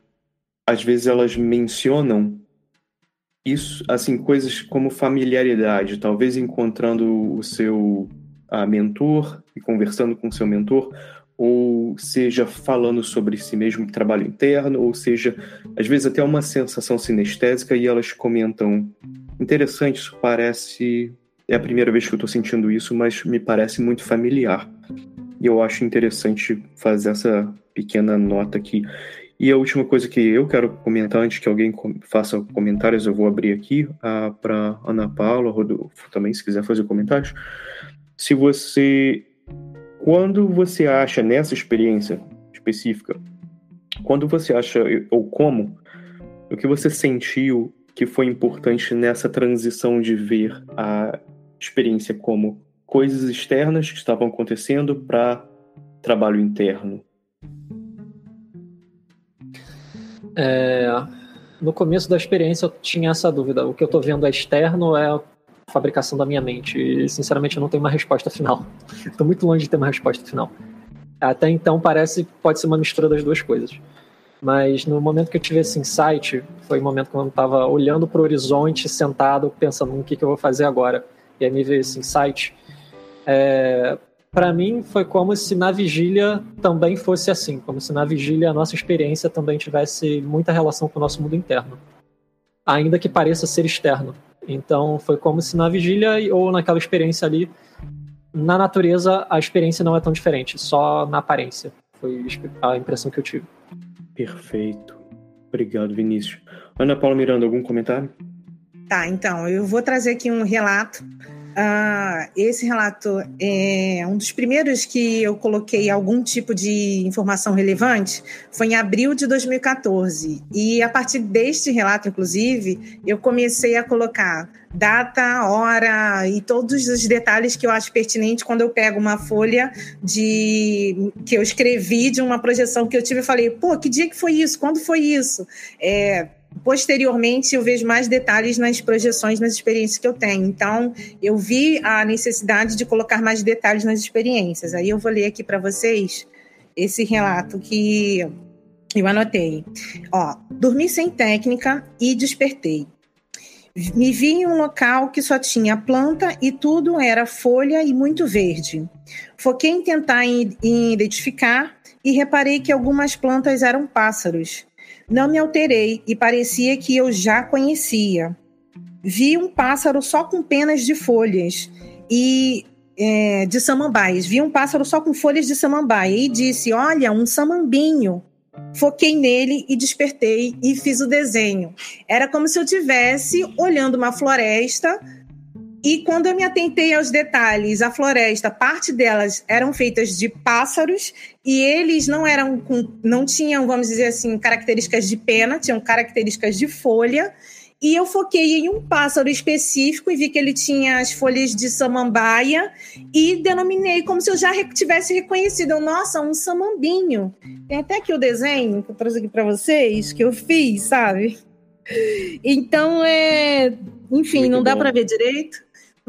às vezes elas mencionam isso, assim, coisas como familiaridade, talvez encontrando o seu mentor e conversando com o seu mentor, ou seja falando sobre si mesmo, trabalho interno, ou seja, às vezes até uma sensação sinestésica e elas comentam: interessante, isso parece. É a primeira vez que eu estou sentindo isso, mas me parece muito familiar. E eu acho interessante fazer essa pequena nota aqui. E a última coisa que eu quero comentar, antes que alguém faça comentários, eu vou abrir aqui uh, ah, para Ana Paula, Rodolfo também, se quiser fazer comentários. Se você quando você acha nessa experiência específica, quando você acha ou como, o que você sentiu que foi importante nessa transição de ver a experiência como coisas externas que estavam acontecendo para trabalho interno? É, no começo da experiência eu tinha essa dúvida. O que eu estou vendo é externo é fabricação da minha mente. E, sinceramente, eu não tenho uma resposta final. Estou muito longe de ter uma resposta final. Até então, parece pode ser uma mistura das duas coisas. Mas no momento que eu tive esse insight, foi o momento que eu estava olhando para o horizonte, sentado, pensando no que, que eu vou fazer agora. E aí me veio esse insight. É, para mim, foi como se na vigília também fosse assim. Como se na vigília a nossa experiência também tivesse muita relação com o nosso mundo interno. Ainda que pareça ser externo. Então foi como se na vigília ou naquela experiência ali, na natureza, a experiência não é tão diferente, só na aparência. Foi a impressão que eu tive. Perfeito. Obrigado, Vinícius. Ana Paula Miranda, algum comentário? Tá, então, eu vou trazer aqui um relato Uh, esse relato é um dos primeiros que eu coloquei algum tipo de informação relevante foi em abril de 2014 e a partir deste relato, inclusive, eu comecei a colocar data, hora e todos os detalhes que eu acho pertinente quando eu pego uma folha de que eu escrevi de uma projeção que eu tive e falei, pô, que dia que foi isso? Quando foi isso? É, Posteriormente, eu vejo mais detalhes nas projeções, nas experiências que eu tenho. Então, eu vi a necessidade de colocar mais detalhes nas experiências. Aí eu vou ler aqui para vocês esse relato que eu anotei. Ó, dormi sem técnica e despertei. Me vi em um local que só tinha planta e tudo era folha e muito verde. Foquei em tentar identificar e reparei que algumas plantas eram pássaros. Não me alterei e parecia que eu já conhecia. Vi um pássaro só com penas de folhas e é, de samambaias. Vi um pássaro só com folhas de samambaia e disse: Olha, um samambinho. Foquei nele e despertei e fiz o desenho. Era como se eu tivesse olhando uma floresta e quando eu me atentei aos detalhes, a floresta, parte delas eram feitas de pássaros e eles não eram com, não tinham, vamos dizer assim, características de pena, tinham características de folha. E eu foquei em um pássaro específico e vi que ele tinha as folhas de samambaia e denominei como se eu já tivesse reconhecido. Nossa, um samambinho. Tem até aqui o desenho que eu trouxe aqui para vocês, que eu fiz, sabe? Então, é... enfim, Muito não dá para ver direito,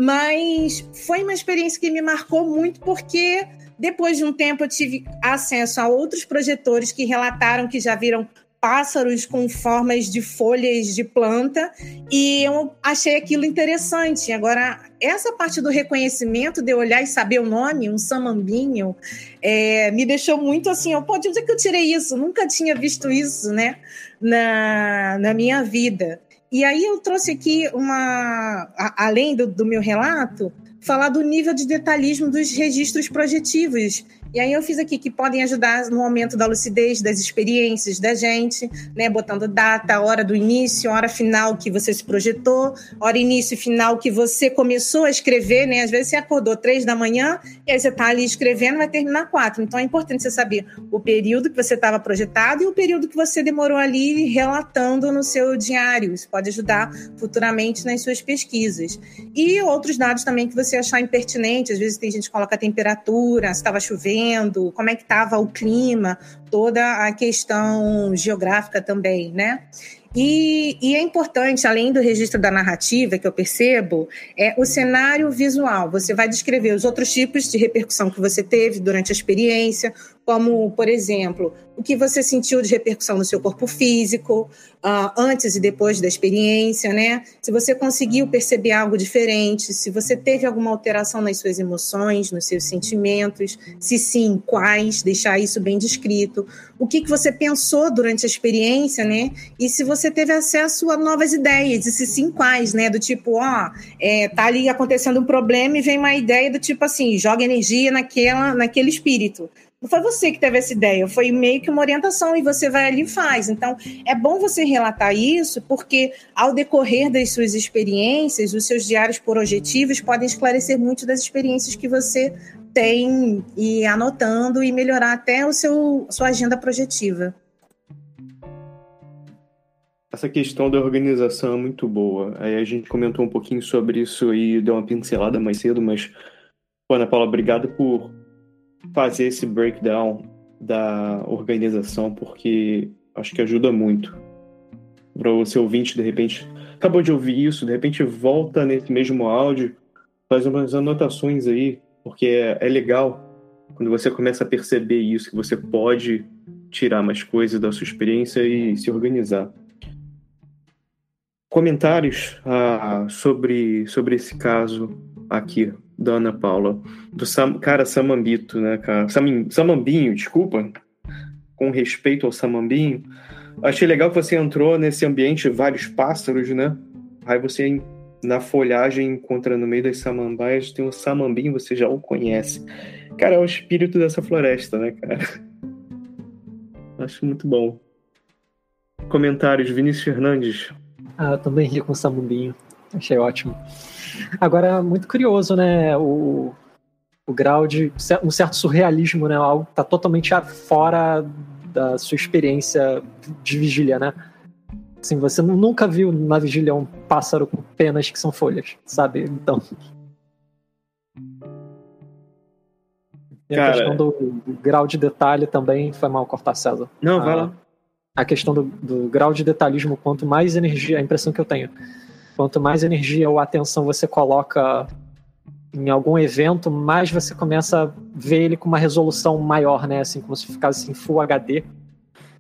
mas foi uma experiência que me marcou muito porque depois de um tempo eu tive acesso a outros projetores que relataram que já viram pássaros com formas de folhas de planta e eu achei aquilo interessante. Agora, essa parte do reconhecimento, de eu olhar e saber o nome, um samambinho, é, me deixou muito assim, eu, pô, de onde é que eu tirei isso? Nunca tinha visto isso, né, na, na minha vida. E aí eu trouxe aqui uma, a, além do, do meu relato, falar do nível de detalhismo dos registros projetivos e aí eu fiz aqui que podem ajudar no aumento da lucidez das experiências da gente, né? Botando data, hora do início, hora final que você se projetou, hora início e final que você começou a escrever, né? Às vezes você acordou três da manhã e aí você está ali escrevendo, vai terminar quatro. Então é importante você saber o período que você estava projetado e o período que você demorou ali relatando no seu diário. Isso pode ajudar futuramente nas suas pesquisas. E outros dados também que você achar impertinente. Às vezes tem gente que coloca a temperatura, se estava chovendo fazendo, como é que estava o clima, toda a questão geográfica também, né? E, e, é importante, além do registro da narrativa, que eu percebo, é o cenário visual. Você vai descrever os outros tipos de repercussão que você teve durante a experiência, como, por exemplo, o que você sentiu de repercussão no seu corpo físico, uh, antes e depois da experiência, né? Se você conseguiu perceber algo diferente, se você teve alguma alteração nas suas emoções, nos seus sentimentos, se sim, quais, deixar isso bem descrito. O que, que você pensou durante a experiência, né? E se você teve acesso a novas ideias, e se sim, quais, né? Do tipo, ó, é, tá ali acontecendo um problema e vem uma ideia do tipo assim, joga energia naquela, naquele espírito. Não foi você que teve essa ideia, foi meio que uma orientação e você vai ali e faz. Então, é bom você relatar isso, porque ao decorrer das suas experiências, os seus diários projetivos podem esclarecer muito das experiências que você tem e anotando e melhorar até o seu sua agenda projetiva. Essa questão da organização é muito boa. Aí a gente comentou um pouquinho sobre isso e deu uma pincelada mais cedo, mas, Ana Paula, obrigado por fazer esse breakdown da organização, porque acho que ajuda muito para o seu ouvinte, de repente, acabou de ouvir isso, de repente volta nesse mesmo áudio, faz umas anotações aí, porque é, é legal quando você começa a perceber isso, que você pode tirar mais coisas da sua experiência e se organizar. Comentários ah, sobre, sobre esse caso aqui da Ana Paula. Do Sam, cara, Samambito, né, cara? Sam, Samambinho, desculpa. Com respeito ao Samambinho. Achei legal que você entrou nesse ambiente, vários pássaros, né? Aí você, na folhagem, encontra no meio das samambaias, tem um samambinho, você já o conhece. Cara, é o espírito dessa floresta, né, cara? Acho muito bom. Comentários, Vinícius Fernandes. Ah, eu também ri com o samambinho. Achei ótimo. Agora, muito curioso, né? O, o grau de um certo surrealismo, né? Algo que tá totalmente fora da sua experiência de vigília, né? Assim, você nunca viu na vigília um pássaro com penas que são folhas, sabe? Então. E a questão do, do, grau de detalhe também foi mal cortar César. Não, a, vai lá. A questão do, do grau de detalhismo, quanto mais energia, a impressão que eu tenho, Quanto mais energia ou atenção você coloca em algum evento, mais você começa a ver ele com uma resolução maior, né? Assim, como se ficasse em Full HD.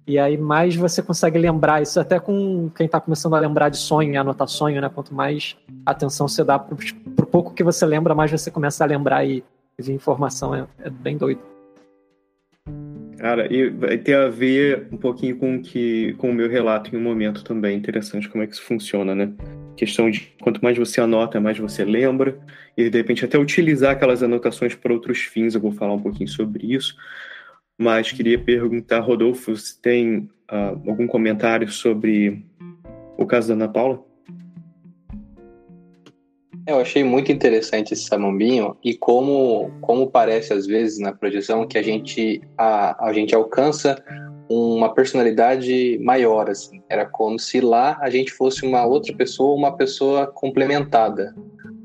E aí mais você consegue lembrar isso, até com quem está começando a lembrar de sonho e anotar sonho, né? Quanto mais atenção você dá pro, pro pouco que você lembra, mais você começa a lembrar e, ver informação. É, é bem doido. Cara, e vai ter a ver um pouquinho com, que, com o meu relato em um momento também. Interessante como é que isso funciona, né? Questão de quanto mais você anota, mais você lembra. E de repente até utilizar aquelas anotações para outros fins. Eu vou falar um pouquinho sobre isso. Mas queria perguntar, Rodolfo, se tem uh, algum comentário sobre o caso da Ana Paula? Eu achei muito interessante esse samambinho e como, como parece às vezes na projeção que a gente, a, a gente alcança uma personalidade maior, assim. Era como se lá a gente fosse uma outra pessoa, uma pessoa complementada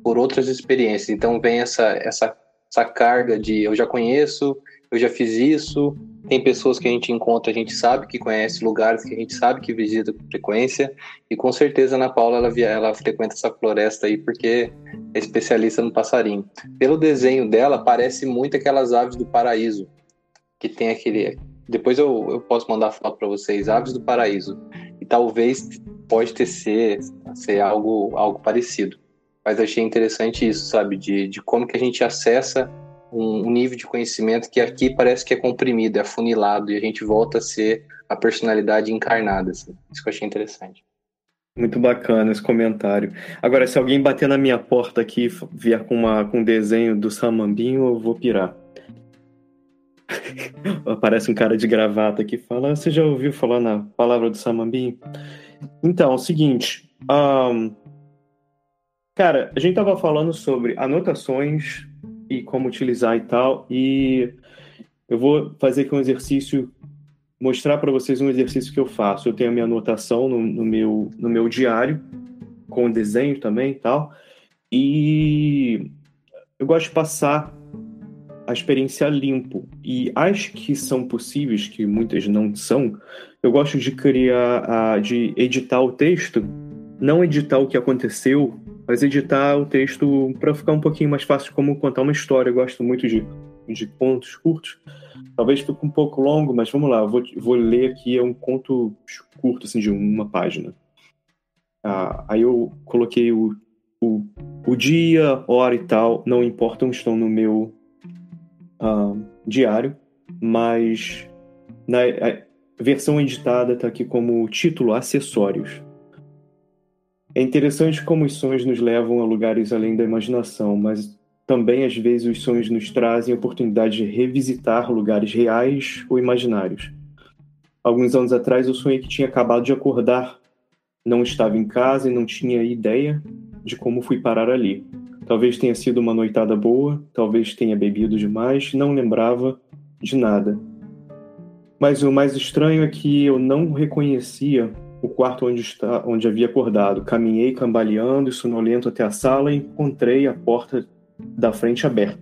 por outras experiências. Então vem essa, essa, essa carga de eu já conheço, eu já fiz isso. Tem pessoas que a gente encontra, a gente sabe que conhece lugares que a gente sabe que visita com frequência. E com certeza a Ana Paula ela, ela frequenta essa floresta aí porque é especialista no passarinho. Pelo desenho dela, parece muito aquelas aves do paraíso, que tem aquele. Depois eu, eu posso mandar foto para vocês, aves do paraíso. E talvez pode ter ser, ser algo, algo parecido. Mas achei interessante isso, sabe? De, de como que a gente acessa um, um, nível de conhecimento que aqui parece que é comprimido, é afunilado, e a gente volta a ser a personalidade encarnada. Assim. Isso que eu achei interessante. Muito bacana esse comentário. Agora, se alguém bater na minha porta aqui e vier com, uma, com um desenho do Samambinho, eu vou pirar. Aparece um cara de gravata aqui e fala: Você já ouviu falar na palavra do Samambinho? Então, é o seguinte. Um, cara, a gente tava falando sobre anotações e como utilizar e tal. E eu vou fazer aqui um exercício, mostrar para vocês um exercício que eu faço. Eu tenho a minha anotação no, no, meu, no meu diário, com desenho também e tal. E eu gosto de passar a experiência limpo. E as que são possíveis, que muitas não são, eu gosto de criar, de editar o texto, não editar o que aconteceu, mas editar o texto para ficar um pouquinho mais fácil como contar uma história. Eu gosto muito de, de contos curtos. Talvez fique um pouco longo, mas vamos lá, eu vou, vou ler aqui, é um conto curto, assim, de uma página. Ah, aí eu coloquei o, o, o dia, hora e tal, não importam, estão no meu ah, diário, mas na versão editada está aqui como título Acessórios. É interessante como os sonhos nos levam a lugares além da imaginação, mas também às vezes os sonhos nos trazem a oportunidade de revisitar lugares reais ou imaginários. Alguns anos atrás eu sonhei que tinha acabado de acordar, não estava em casa e não tinha ideia de como fui parar ali. Talvez tenha sido uma noitada boa, talvez tenha bebido demais, não lembrava de nada. Mas o mais estranho é que eu não reconhecia o quarto onde, está, onde havia acordado. Caminhei cambaleando e sonolento até a sala e encontrei a porta da frente aberta.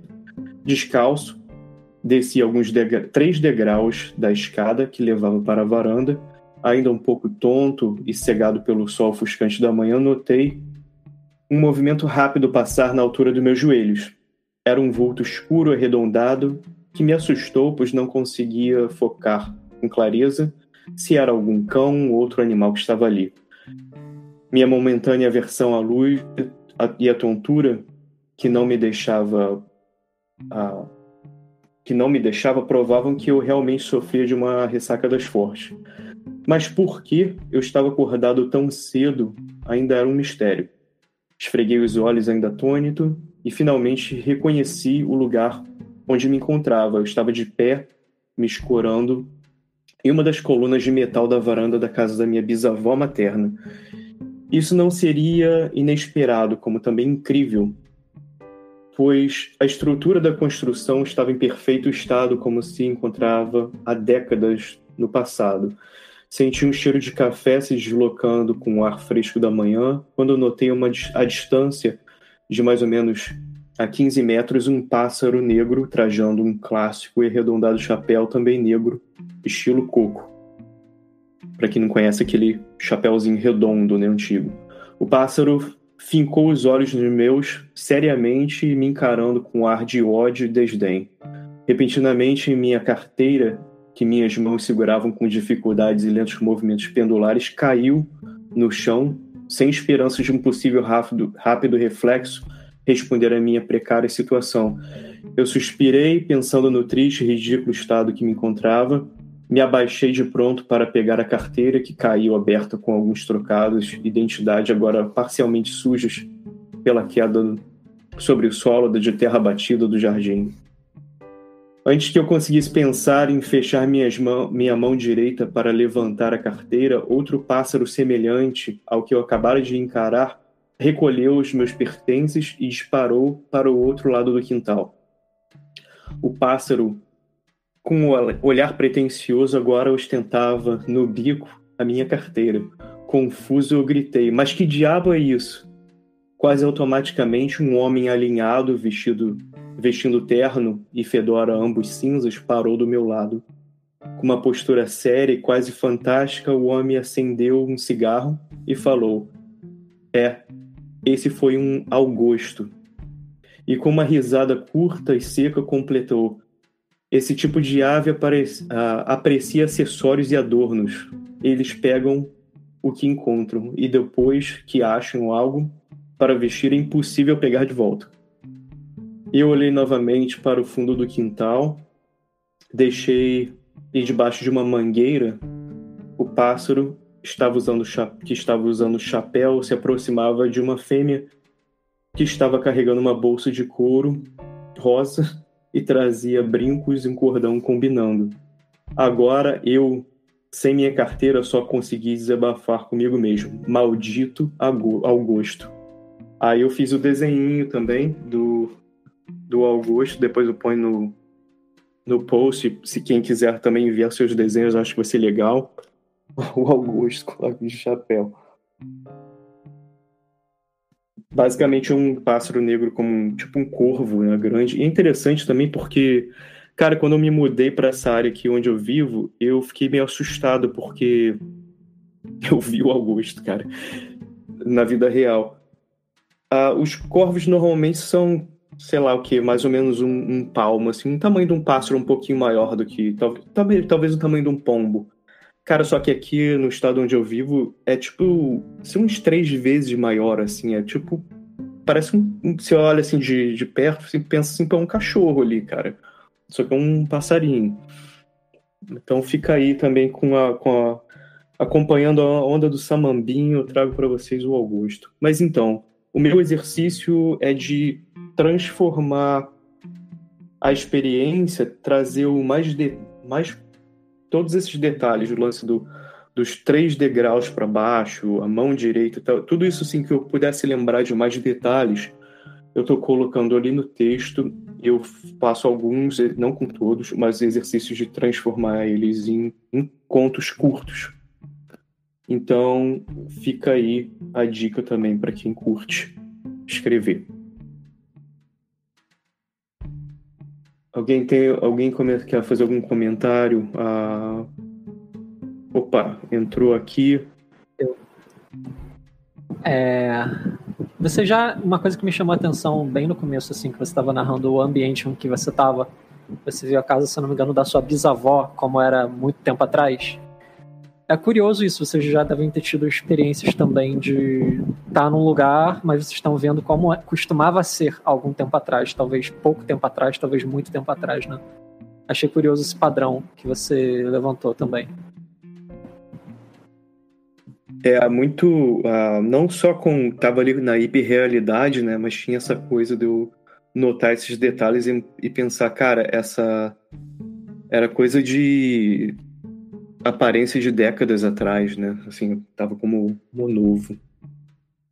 Descalço, desci alguns degra três degraus da escada que levava para a varanda. Ainda um pouco tonto e cegado pelo sol ofuscante da manhã, notei um movimento rápido passar na altura dos meus joelhos. Era um vulto escuro arredondado que me assustou, pois não conseguia focar com clareza se era algum cão ou outro animal que estava ali. Minha momentânea aversão à luz e a tontura que não me deixava a, que não me deixava provavam que eu realmente sofria de uma ressaca das fortes. Mas por que eu estava acordado tão cedo ainda era um mistério. Esfreguei os olhos ainda atônito e finalmente reconheci o lugar onde me encontrava. Eu estava de pé, me escorando em uma das colunas de metal da varanda da casa da minha bisavó materna. Isso não seria inesperado, como também incrível, pois a estrutura da construção estava em perfeito estado, como se encontrava há décadas no passado. Senti um cheiro de café se deslocando com o ar fresco da manhã, quando notei uma, a distância de mais ou menos a 15 metros um pássaro negro trajando um clássico e arredondado chapéu também negro, estilo coco. Para quem não conhece aquele chapéuzinho redondo, né, antigo. O pássaro fincou os olhos nos meus seriamente, me encarando com ar de ódio e desdém. Repentinamente, minha carteira, que minhas mãos seguravam com dificuldades e lentos movimentos pendulares, caiu no chão, sem esperança de um possível rápido, rápido reflexo responder à minha precária situação. Eu suspirei, pensando no triste e ridículo estado que me encontrava, me abaixei de pronto para pegar a carteira que caiu aberta com alguns trocados, identidade agora parcialmente sujas pela queda sobre o solo de terra batida do jardim. Antes que eu conseguisse pensar em fechar mão, minha mão direita para levantar a carteira, outro pássaro semelhante ao que eu acabara de encarar recolheu os meus pertences e disparou para o outro lado do quintal. O pássaro, com o olhar pretensioso, agora ostentava no bico a minha carteira. Confuso, eu gritei: Mas que diabo é isso? Quase automaticamente, um homem alinhado, vestido, vestindo terno e fedora ambos cinzas, parou do meu lado. Com uma postura séria e quase fantástica, o homem acendeu um cigarro e falou: É, esse foi um Augusto. E com uma risada curta e seca completou: Esse tipo de ave aprecia acessórios e adornos. Eles pegam o que encontram e depois que acham algo, para vestir é impossível pegar de volta. Eu olhei novamente para o fundo do quintal, deixei e debaixo de uma mangueira o pássaro estava usando que estava usando chapéu se aproximava de uma fêmea que estava carregando uma bolsa de couro rosa e trazia brincos em cordão combinando. Agora eu, sem minha carteira, só consegui desabafar comigo mesmo. Maldito Augusto. Aí eu fiz o desenho também do, do Augusto, depois eu ponho no, no post, se quem quiser também enviar seus desenhos, acho que vai ser legal. O Augusto com lápis de chapéu. Basicamente um pássaro negro como tipo um corvo, né, grande. E é interessante também porque, cara, quando eu me mudei para essa área aqui onde eu vivo, eu fiquei meio assustado porque eu vi o Augusto, cara, na vida real. Ah, os corvos normalmente são, sei lá o que, mais ou menos um, um, palmo, assim, um tamanho de um pássaro um pouquinho maior do que. Talvez, talvez o tamanho de um pombo. Cara, só que aqui no estado onde eu vivo é tipo. Assim, uns três vezes maior, assim. É tipo. Parece um. Você olha assim de, de perto, você pensa assim, é um cachorro ali, cara. Só que é um passarinho. Então fica aí também com a, com a acompanhando a onda do samambinho, eu trago para vocês o Augusto. Mas então, o meu exercício é de transformar a experiência, trazer o mais, de, mais todos esses detalhes, o lance do, dos três degraus para baixo, a mão direita, tudo isso assim que eu pudesse lembrar de mais detalhes, eu estou colocando ali no texto. Eu faço alguns, não com todos, mas exercícios de transformar eles em, em contos curtos. Então, fica aí a dica também para quem curte escrever. Alguém tem alguém quer fazer algum comentário? Ah, opa, entrou aqui. É, você já uma coisa que me chamou a atenção bem no começo assim que você estava narrando o ambiente em que você estava. Você viu a casa, se não me engano, da sua bisavó, como era muito tempo atrás é curioso isso, vocês já devem ter tido experiências também de estar tá num lugar, mas vocês estão vendo como é, costumava ser algum tempo atrás, talvez pouco tempo atrás, talvez muito tempo atrás, né? Achei curioso esse padrão que você levantou também. É muito, uh, não só com tava ali na hiperrealidade, né, mas tinha essa coisa de eu notar esses detalhes e, e pensar, cara, essa era coisa de aparência de décadas atrás, né? Assim, tava como, como novo.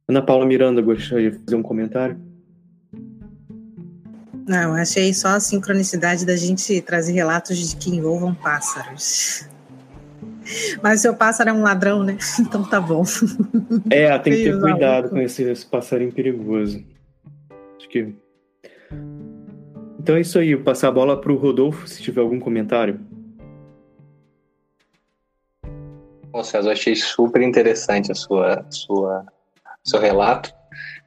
Ana Paula Miranda, gostaria de fazer um comentário? Não, achei só a sincronicidade da gente trazer relatos de que envolvam pássaros. Mas o seu pássaro é um ladrão, né? Então tá bom. É, tem que ter cuidado com esse, esse passarinho perigoso. Acho que. Então é isso aí, vou passar a bola pro Rodolfo, se tiver algum comentário. Bom, César, achei super interessante a sua, sua seu relato.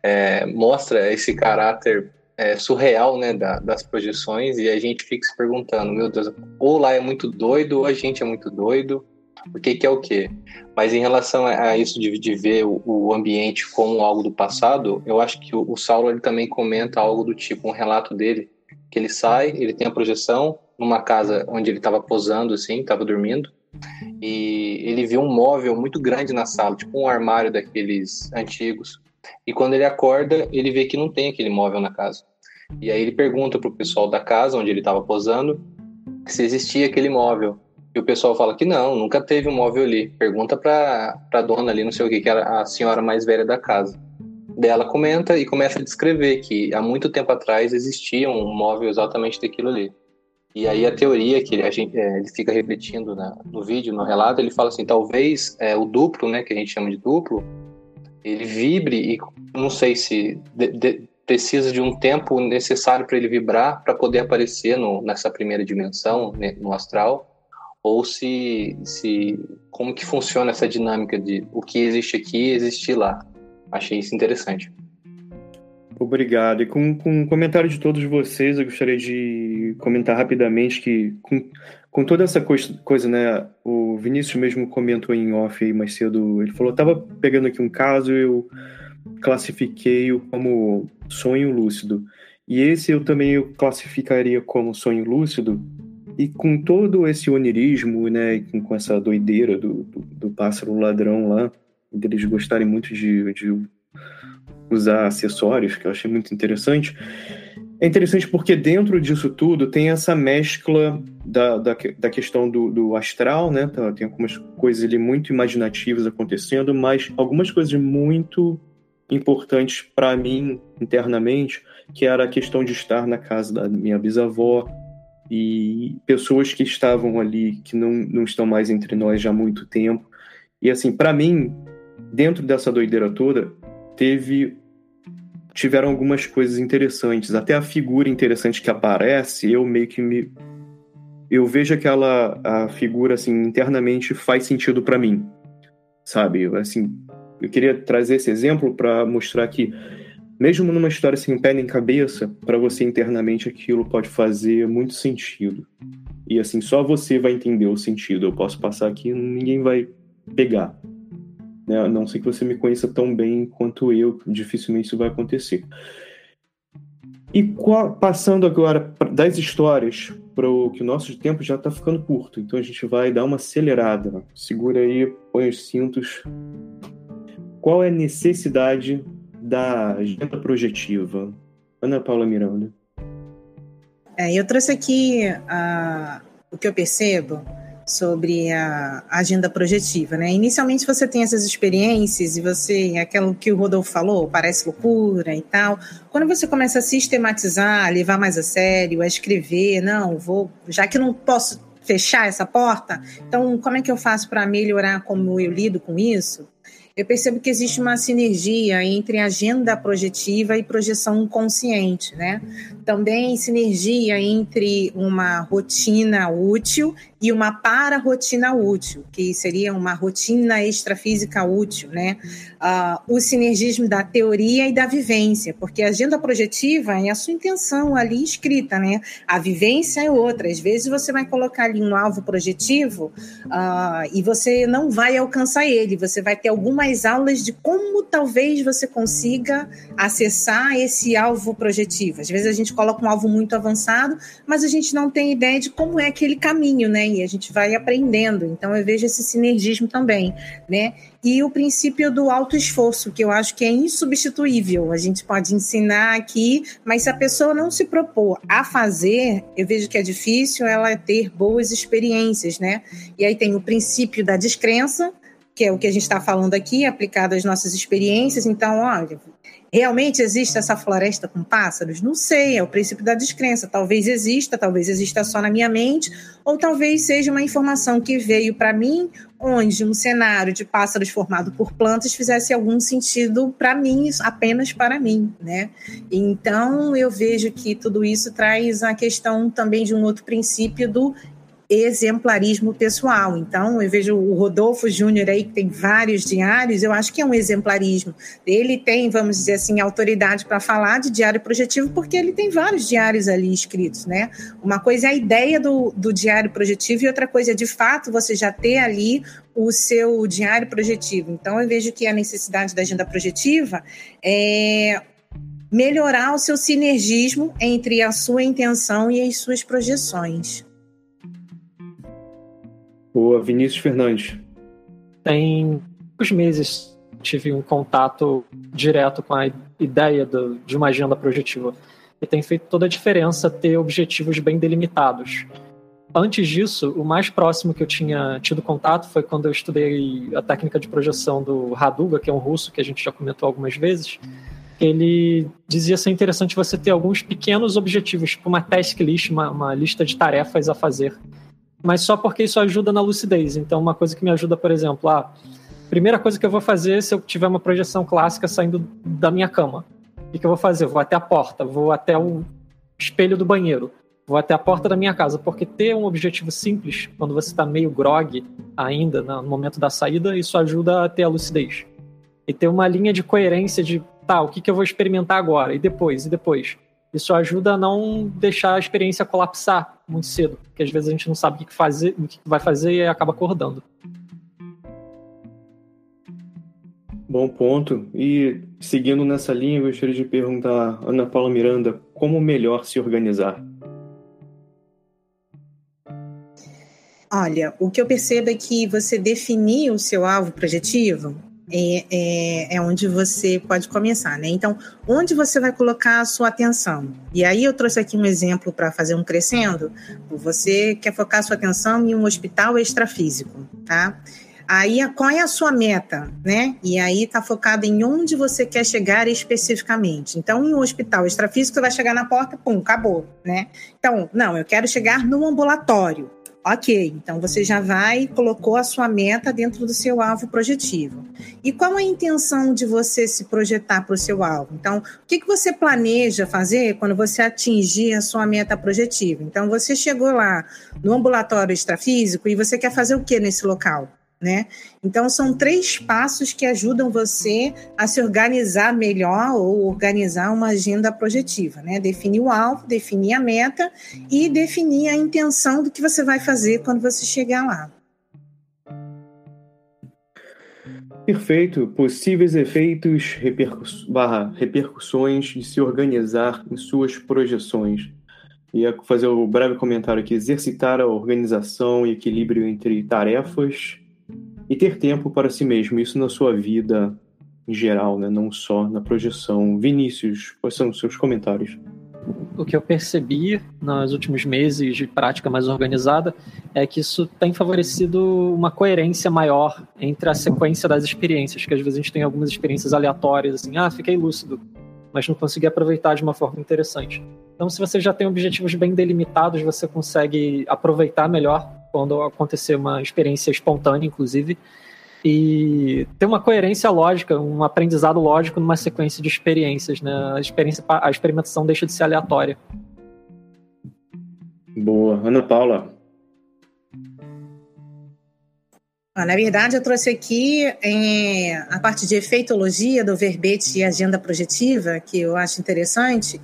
É, mostra esse caráter é, surreal né, da, das projeções e a gente fica se perguntando, meu Deus, ou lá é muito doido ou a gente é muito doido. o que, que é o que. Mas em relação a isso de, de ver o, o, ambiente como algo do passado, eu acho que o, o Saulo ele também comenta algo do tipo, um relato dele, que ele sai, ele tem a projeção numa casa onde ele estava posando, assim, estava dormindo, e ele viu um móvel muito grande na sala, tipo um armário daqueles antigos. E quando ele acorda, ele vê que não tem aquele móvel na casa. E aí ele pergunta pro pessoal da casa onde ele estava posando se existia aquele móvel. E o pessoal fala que não, nunca teve um móvel ali. Pergunta pra, pra dona ali, não sei o que, que era a senhora mais velha da casa. Daí ela comenta e começa a descrever que há muito tempo atrás existia um móvel exatamente daquilo ali. E aí a teoria que a gente, é, ele fica repetindo na, no vídeo, no relato, ele fala assim, talvez é, o duplo, né, que a gente chama de duplo, ele vibre e não sei se de, de, precisa de um tempo necessário para ele vibrar para poder aparecer no, nessa primeira dimensão, né, no astral, ou se, se como que funciona essa dinâmica de o que existe aqui existir lá. Achei isso interessante. Obrigado. E com, com o comentário de todos vocês, eu gostaria de comentar rapidamente que com, com toda essa coisa, né, o Vinícius mesmo comentou em off aí mais cedo, ele falou, tava pegando aqui um caso, eu classifiquei-o como sonho lúcido. E esse eu também eu classificaria como sonho lúcido, e com todo esse onirismo, né, com, com essa doideira do, do, do, pássaro ladrão lá, deles gostarem muito de, de usar acessórios, que eu achei muito interessante. É interessante porque dentro disso tudo tem essa mescla da, da, da questão do, do, astral, né? Tá, tem algumas coisas ali muito imaginativas acontecendo, mas algumas coisas muito importantes para mim internamente, que era a questão de estar na casa da minha bisavó, e pessoas que estavam ali, que não, não estão mais entre nós já há muito tempo. E assim, para mim, dentro dessa doideira toda, teve tiveram algumas coisas interessantes, até a figura interessante que aparece, eu meio que me eu vejo aquela a figura assim internamente faz sentido para mim. Sabe? Assim, eu queria trazer esse exemplo para mostrar que mesmo numa história sem pé nem cabeça, para você internamente aquilo pode fazer muito sentido. E assim, só você vai entender o sentido. Eu posso passar aqui ninguém vai pegar. Né? A não ser que você me conheça tão bem quanto eu, dificilmente isso vai acontecer. E qual, passando agora das histórias para o que o nosso tempo já está ficando curto, então a gente vai dar uma acelerada. Segura aí, põe os cintos. Qual é a necessidade da agenda projetiva. Ana Paula Miranda. É, eu trouxe aqui uh, o que eu percebo sobre a agenda projetiva, né? Inicialmente você tem essas experiências e você, aquilo que o Rodolfo falou, parece loucura e tal. Quando você começa a sistematizar, a levar mais a sério, a escrever, não, vou, já que não posso fechar essa porta, então como é que eu faço para melhorar como eu lido com isso? eu percebo que existe uma sinergia entre agenda projetiva e projeção consciente, né? Também sinergia entre uma rotina útil e uma para-rotina útil, que seria uma rotina extrafísica útil, né? Uh, o sinergismo da teoria e da vivência, porque a agenda projetiva é a sua intenção ali escrita, né? A vivência é outra. Às vezes você vai colocar ali um alvo projetivo uh, e você não vai alcançar ele, você vai ter algumas aulas de como talvez você consiga acessar esse alvo projetivo. Às vezes a gente coloca um alvo muito avançado, mas a gente não tem ideia de como é aquele caminho, né? E a gente vai aprendendo. Então eu vejo esse sinergismo também, né? E o princípio do alto esforço, que eu acho que é insubstituível. A gente pode ensinar aqui, mas se a pessoa não se propor a fazer, eu vejo que é difícil ela ter boas experiências, né? E aí tem o princípio da descrença, que é o que a gente está falando aqui, aplicado às nossas experiências. Então, olha, realmente existe essa floresta com pássaros? Não sei, é o princípio da descrença. Talvez exista, talvez exista só na minha mente, ou talvez seja uma informação que veio para mim, onde um cenário de pássaros formado por plantas fizesse algum sentido para mim, apenas para mim, né? Então, eu vejo que tudo isso traz a questão também de um outro princípio do exemplarismo pessoal. Então, eu vejo o Rodolfo Júnior aí, que tem vários diários, eu acho que é um exemplarismo. Ele tem, vamos dizer assim, autoridade para falar de diário projetivo, porque ele tem vários diários ali escritos, né? Uma coisa é a ideia do, do diário projetivo e outra coisa é, de fato, você já ter ali o seu diário projetivo. Então, eu vejo que a necessidade da agenda projetiva é melhorar o seu sinergismo entre a sua intenção e as suas projeções. Boa, Vinícius Fernandes. Tem poucos meses tive um contato direto com a ideia do, de uma agenda projetiva. E tem feito toda a diferença ter objetivos bem delimitados. Antes disso, o mais próximo que eu tinha tido contato foi quando eu estudei a técnica de projeção do Raduga, que é um russo que a gente já comentou algumas vezes ele dizia ser interessante você ter alguns pequenos objetivos, tipo uma task list, uma, uma, lista de tarefas a fazer. Mas só porque isso ajuda na lucidez. Então, uma coisa que me ajuda, por exemplo, a primeira coisa que eu vou fazer se eu tiver uma projeção clássica saindo da minha cama. O que, eu vou fazer? Vou até a porta, vou até o espelho do banheiro, vou até a porta da minha casa, porque ter um objetivo simples, quando você está meio grog ainda no momento da saída, isso ajuda a ter a lucidez. E ter uma linha de coerência de tá, o que, que eu vou experimentar agora? E depois? E depois? Isso ajuda a não deixar a experiência colapsar muito cedo, porque às vezes a gente não sabe o que, fazer, o que vai fazer e acaba acordando. Bom ponto. E seguindo nessa linha, eu gostaria de perguntar, Ana Paula Miranda, como melhor se organizar? Olha, o que eu percebo é que você definir o seu alvo projetivo é, é, é, onde você pode começar, né? Então, onde você vai colocar a sua atenção? E aí eu trouxe aqui um exemplo para fazer um crescendo. Você quer focar a sua atenção em um hospital extrafísico, tá? Aí, qual é a sua meta, né? E aí está focado em onde você quer chegar especificamente. Então, em um hospital extrafísico, você vai chegar na porta, pum, acabou, né? Então, não, eu quero chegar no ambulatório. Ok, então você já vai colocou a sua meta dentro do seu alvo projetivo. E qual a intenção de você se projetar para o seu alvo? Então, o que, que você planeja fazer quando você atingir a sua meta projetiva? Então, você chegou lá no ambulatório extrafísico e você quer fazer o que nesse local? Né? Então são três passos que ajudam você a se organizar melhor ou organizar uma agenda projetiva, né? Definir o alvo, definir a meta e definir a intenção do que você vai fazer quando você chegar lá. Perfeito. Possíveis efeitos repercuss... barra repercussões de se organizar em suas projeções. Ia fazer o um breve comentário aqui: exercitar a organização e equilíbrio entre tarefas e ter tempo para si mesmo, isso na sua vida em geral, né? não só na projeção. Vinícius, quais são os seus comentários? O que eu percebi nos últimos meses de prática mais organizada é que isso tem favorecido uma coerência maior entre a sequência das experiências, que às vezes a gente tem algumas experiências aleatórias, assim, ah, fiquei lúcido, mas não consegui aproveitar de uma forma interessante. Então, se você já tem objetivos bem delimitados, você consegue aproveitar melhor quando acontecer uma experiência espontânea, inclusive, e ter uma coerência lógica, um aprendizado lógico numa sequência de experiências, né? A, experiência, a experimentação deixa de ser aleatória. Boa. Ana Paula. Ah, na verdade, eu trouxe aqui em, a parte de efeitologia do verbete e agenda projetiva, que eu acho interessante,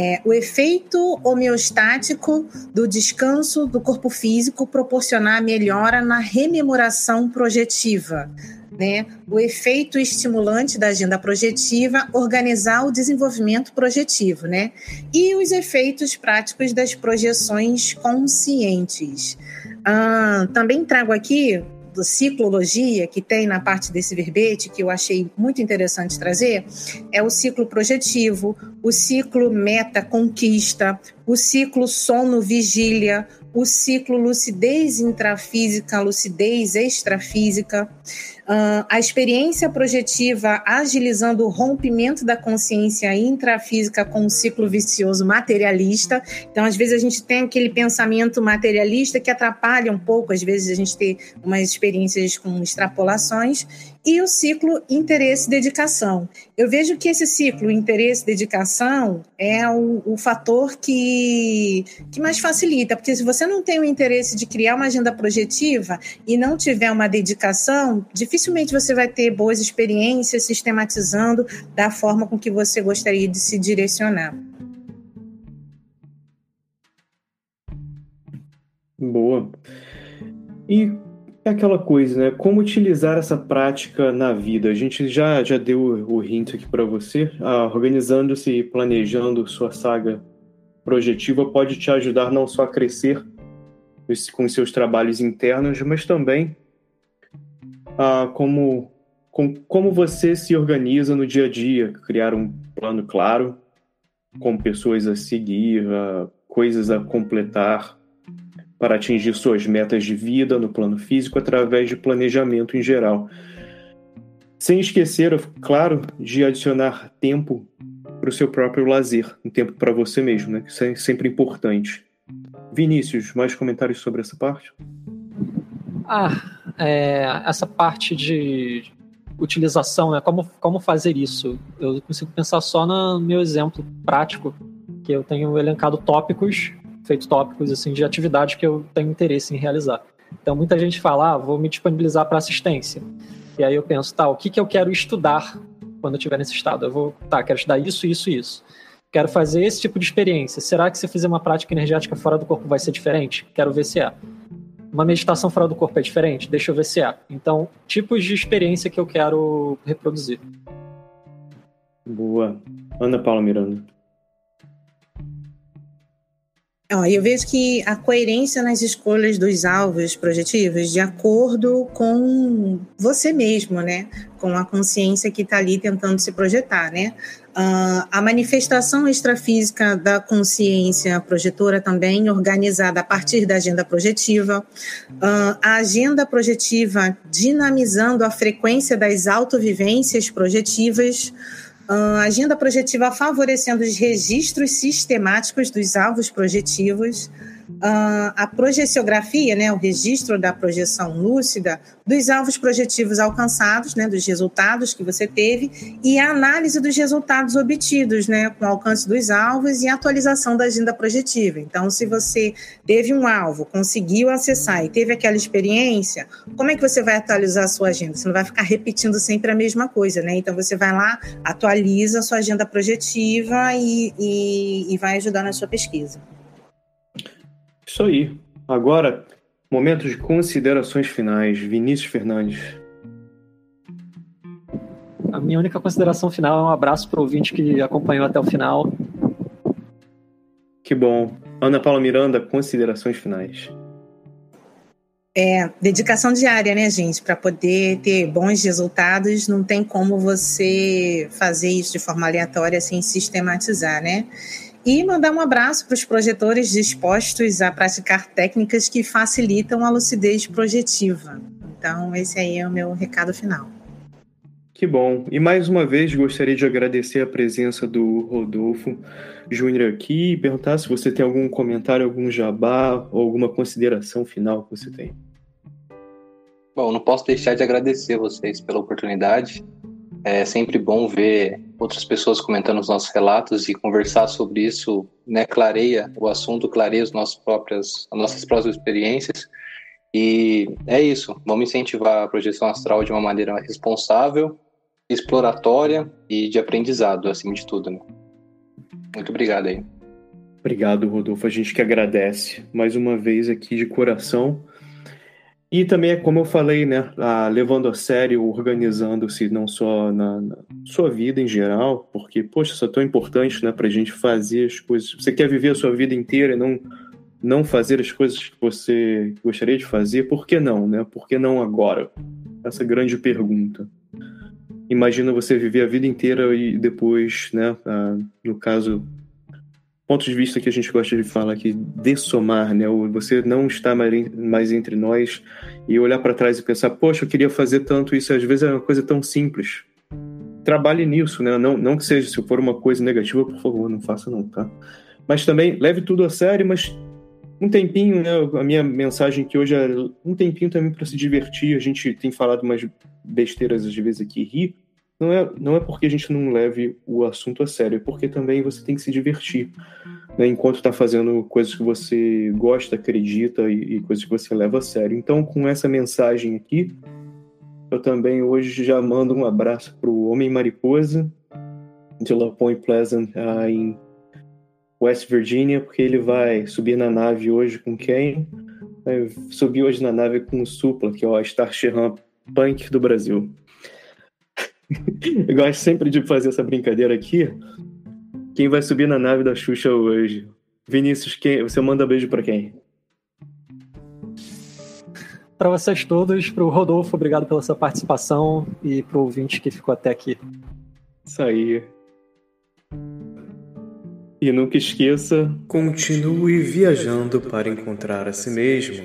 é, o efeito homeostático do descanso do corpo físico proporcionar melhora na rememoração projetiva. Né? O efeito estimulante da agenda projetiva, organizar o desenvolvimento projetivo, né? E os efeitos práticos das projeções conscientes. Ah, também trago aqui do ciclologia que tem na parte desse verbete, que eu achei muito interessante trazer, é o ciclo projetivo, o ciclo meta-conquista, o ciclo sono-vigília, o ciclo lucidez intrafísica, lucidez extrafísica, a experiência projetiva agilizando o rompimento da consciência intrafísica com o ciclo vicioso materialista. Então, às vezes, a gente tem aquele pensamento materialista que atrapalha um pouco, às vezes, a gente tem umas experiências com extrapolações, e o ciclo interesse-dedicação. Eu vejo que esse ciclo interesse-dedicação é o, o fator que, que mais facilita, porque se você não tem o interesse de criar uma agenda projetiva e não tiver uma dedicação, dificilmente você vai ter boas experiências sistematizando da forma com que você gostaria de se direcionar. Boa. E é aquela coisa, né? Como utilizar essa prática na vida? A gente já, já deu o hint aqui para você. Ah, Organizando-se e planejando sua saga projetiva pode te ajudar não só a crescer com seus trabalhos internos, mas também ah, como, com, como você se organiza no dia a dia, criar um plano claro, com pessoas a seguir, ah, coisas a completar, para atingir suas metas de vida no plano físico através de planejamento em geral. Sem esquecer, claro, de adicionar tempo para o seu próprio lazer, um tempo para você mesmo, né? Isso é sempre importante. Vinícius, mais comentários sobre essa parte? Ah, é, essa parte de utilização, né? Como, como fazer isso? Eu consigo pensar só no meu exemplo prático, que eu tenho elencado tópicos feito tópicos assim de atividades que eu tenho interesse em realizar. Então muita gente fala, ah, vou me disponibilizar para assistência. E aí eu penso, tá, o que, que eu quero estudar quando eu estiver nesse estado? Eu vou, tá, quero estudar isso, isso, isso. Quero fazer esse tipo de experiência. Será que se eu fizer uma prática energética fora do corpo vai ser diferente? Quero ver se é. Uma meditação fora do corpo é diferente? Deixa eu ver se é. Então, tipos de experiência que eu quero reproduzir. Boa. Ana Paula Miranda. Eu vejo que a coerência nas escolhas dos alvos projetivos de acordo com você mesmo, né? Com a consciência que está ali tentando se projetar, né? Uh, a manifestação extrafísica da consciência projetora também organizada a partir da agenda projetiva, uh, a agenda projetiva dinamizando a frequência das autovivências projetivas, Agenda projetiva favorecendo os registros sistemáticos dos alvos projetivos, uh, a projeciografia, né, o registro da projeção lúcida dos alvos projetivos alcançados, né, dos resultados que você teve, e a análise dos resultados obtidos, né, com o alcance dos alvos e atualização da agenda projetiva. Então, se você teve um alvo, conseguiu acessar e teve aquela experiência, como é que você vai atualizar a sua agenda? Você não vai ficar repetindo sempre a mesma coisa, né? Então, você vai lá, atualiza a sua agenda projetiva e, e, e vai ajudar na sua pesquisa. Isso aí. Agora, momento de considerações finais. Vinícius Fernandes. A minha única consideração final é um abraço para o ouvinte que acompanhou até o final. Que bom. Ana Paula Miranda, considerações finais. É, dedicação diária, né, gente? Para poder ter bons resultados, não tem como você fazer isso de forma aleatória sem sistematizar, né? E mandar um abraço para os projetores dispostos a praticar técnicas que facilitam a lucidez projetiva. Então, esse aí é o meu recado final. Que bom. E mais uma vez gostaria de agradecer a presença do Rodolfo Júnior aqui e perguntar se você tem algum comentário, algum jabá ou alguma consideração final que você tem. Bom, não posso deixar de agradecer vocês pela oportunidade. É sempre bom ver outras pessoas comentando os nossos relatos e conversar sobre isso, né, clareia o assunto, clareia as nossas próprias, as nossas próprias experiências. E é isso, vamos incentivar a projeção astral de uma maneira responsável, exploratória e de aprendizado, acima de tudo. Né? Muito obrigado aí. Obrigado, Rodolfo. A gente que agradece mais uma vez aqui de coração. E também, é como eu falei, né, levando a sério, organizando-se não só na, na, sua vida em geral, porque, poxa, isso é tão importante né, a gente fazer as coisas. Você quer viver a sua vida inteira e não, não fazer as coisas que você gostaria de fazer, por que não, né? Por que não agora? Essa grande pergunta. Imagina você viver a vida inteira e depois, né, no caso, ponto de vista que a gente gosta de falar aqui, dessomar, né? Você não está mais entre nós e olhar para trás e pensar, poxa, eu queria fazer tanto isso, às vezes é uma coisa tão simples. Trabalhe nisso, né? Não, não que seja, se for uma coisa negativa, por favor, não faça não, tá? Mas também leve tudo a sério, mas um tempinho, né? A minha mensagem aqui hoje é um tempinho também para se divertir. A gente tem falado umas besteiras às vezes aqui, rir não é, não é porque a gente não leve o assunto a sério, é porque também você tem que se divertir. né, enquanto está fazendo coisas que você gosta, acredita e, e coisas que você leva a sério. Então, com essa mensagem aqui, eu também hoje já mando um abraço para o Homem Mariposa de La Point Pleasant uh, em West Virginia, porque ele vai subir na nave hoje com quem? Vai subir hoje na nave com o Supla, que é o Starship Punk do Brasil. Eu gosto sempre de fazer essa brincadeira aqui. Quem vai subir na nave da Xuxa hoje? Vinícius, quem, você manda beijo para quem? para vocês todos, para o Rodolfo, obrigado pela sua participação e para o ouvinte que ficou até aqui. Isso aí. E nunca esqueça, continue viajando para encontrar a si mesmo.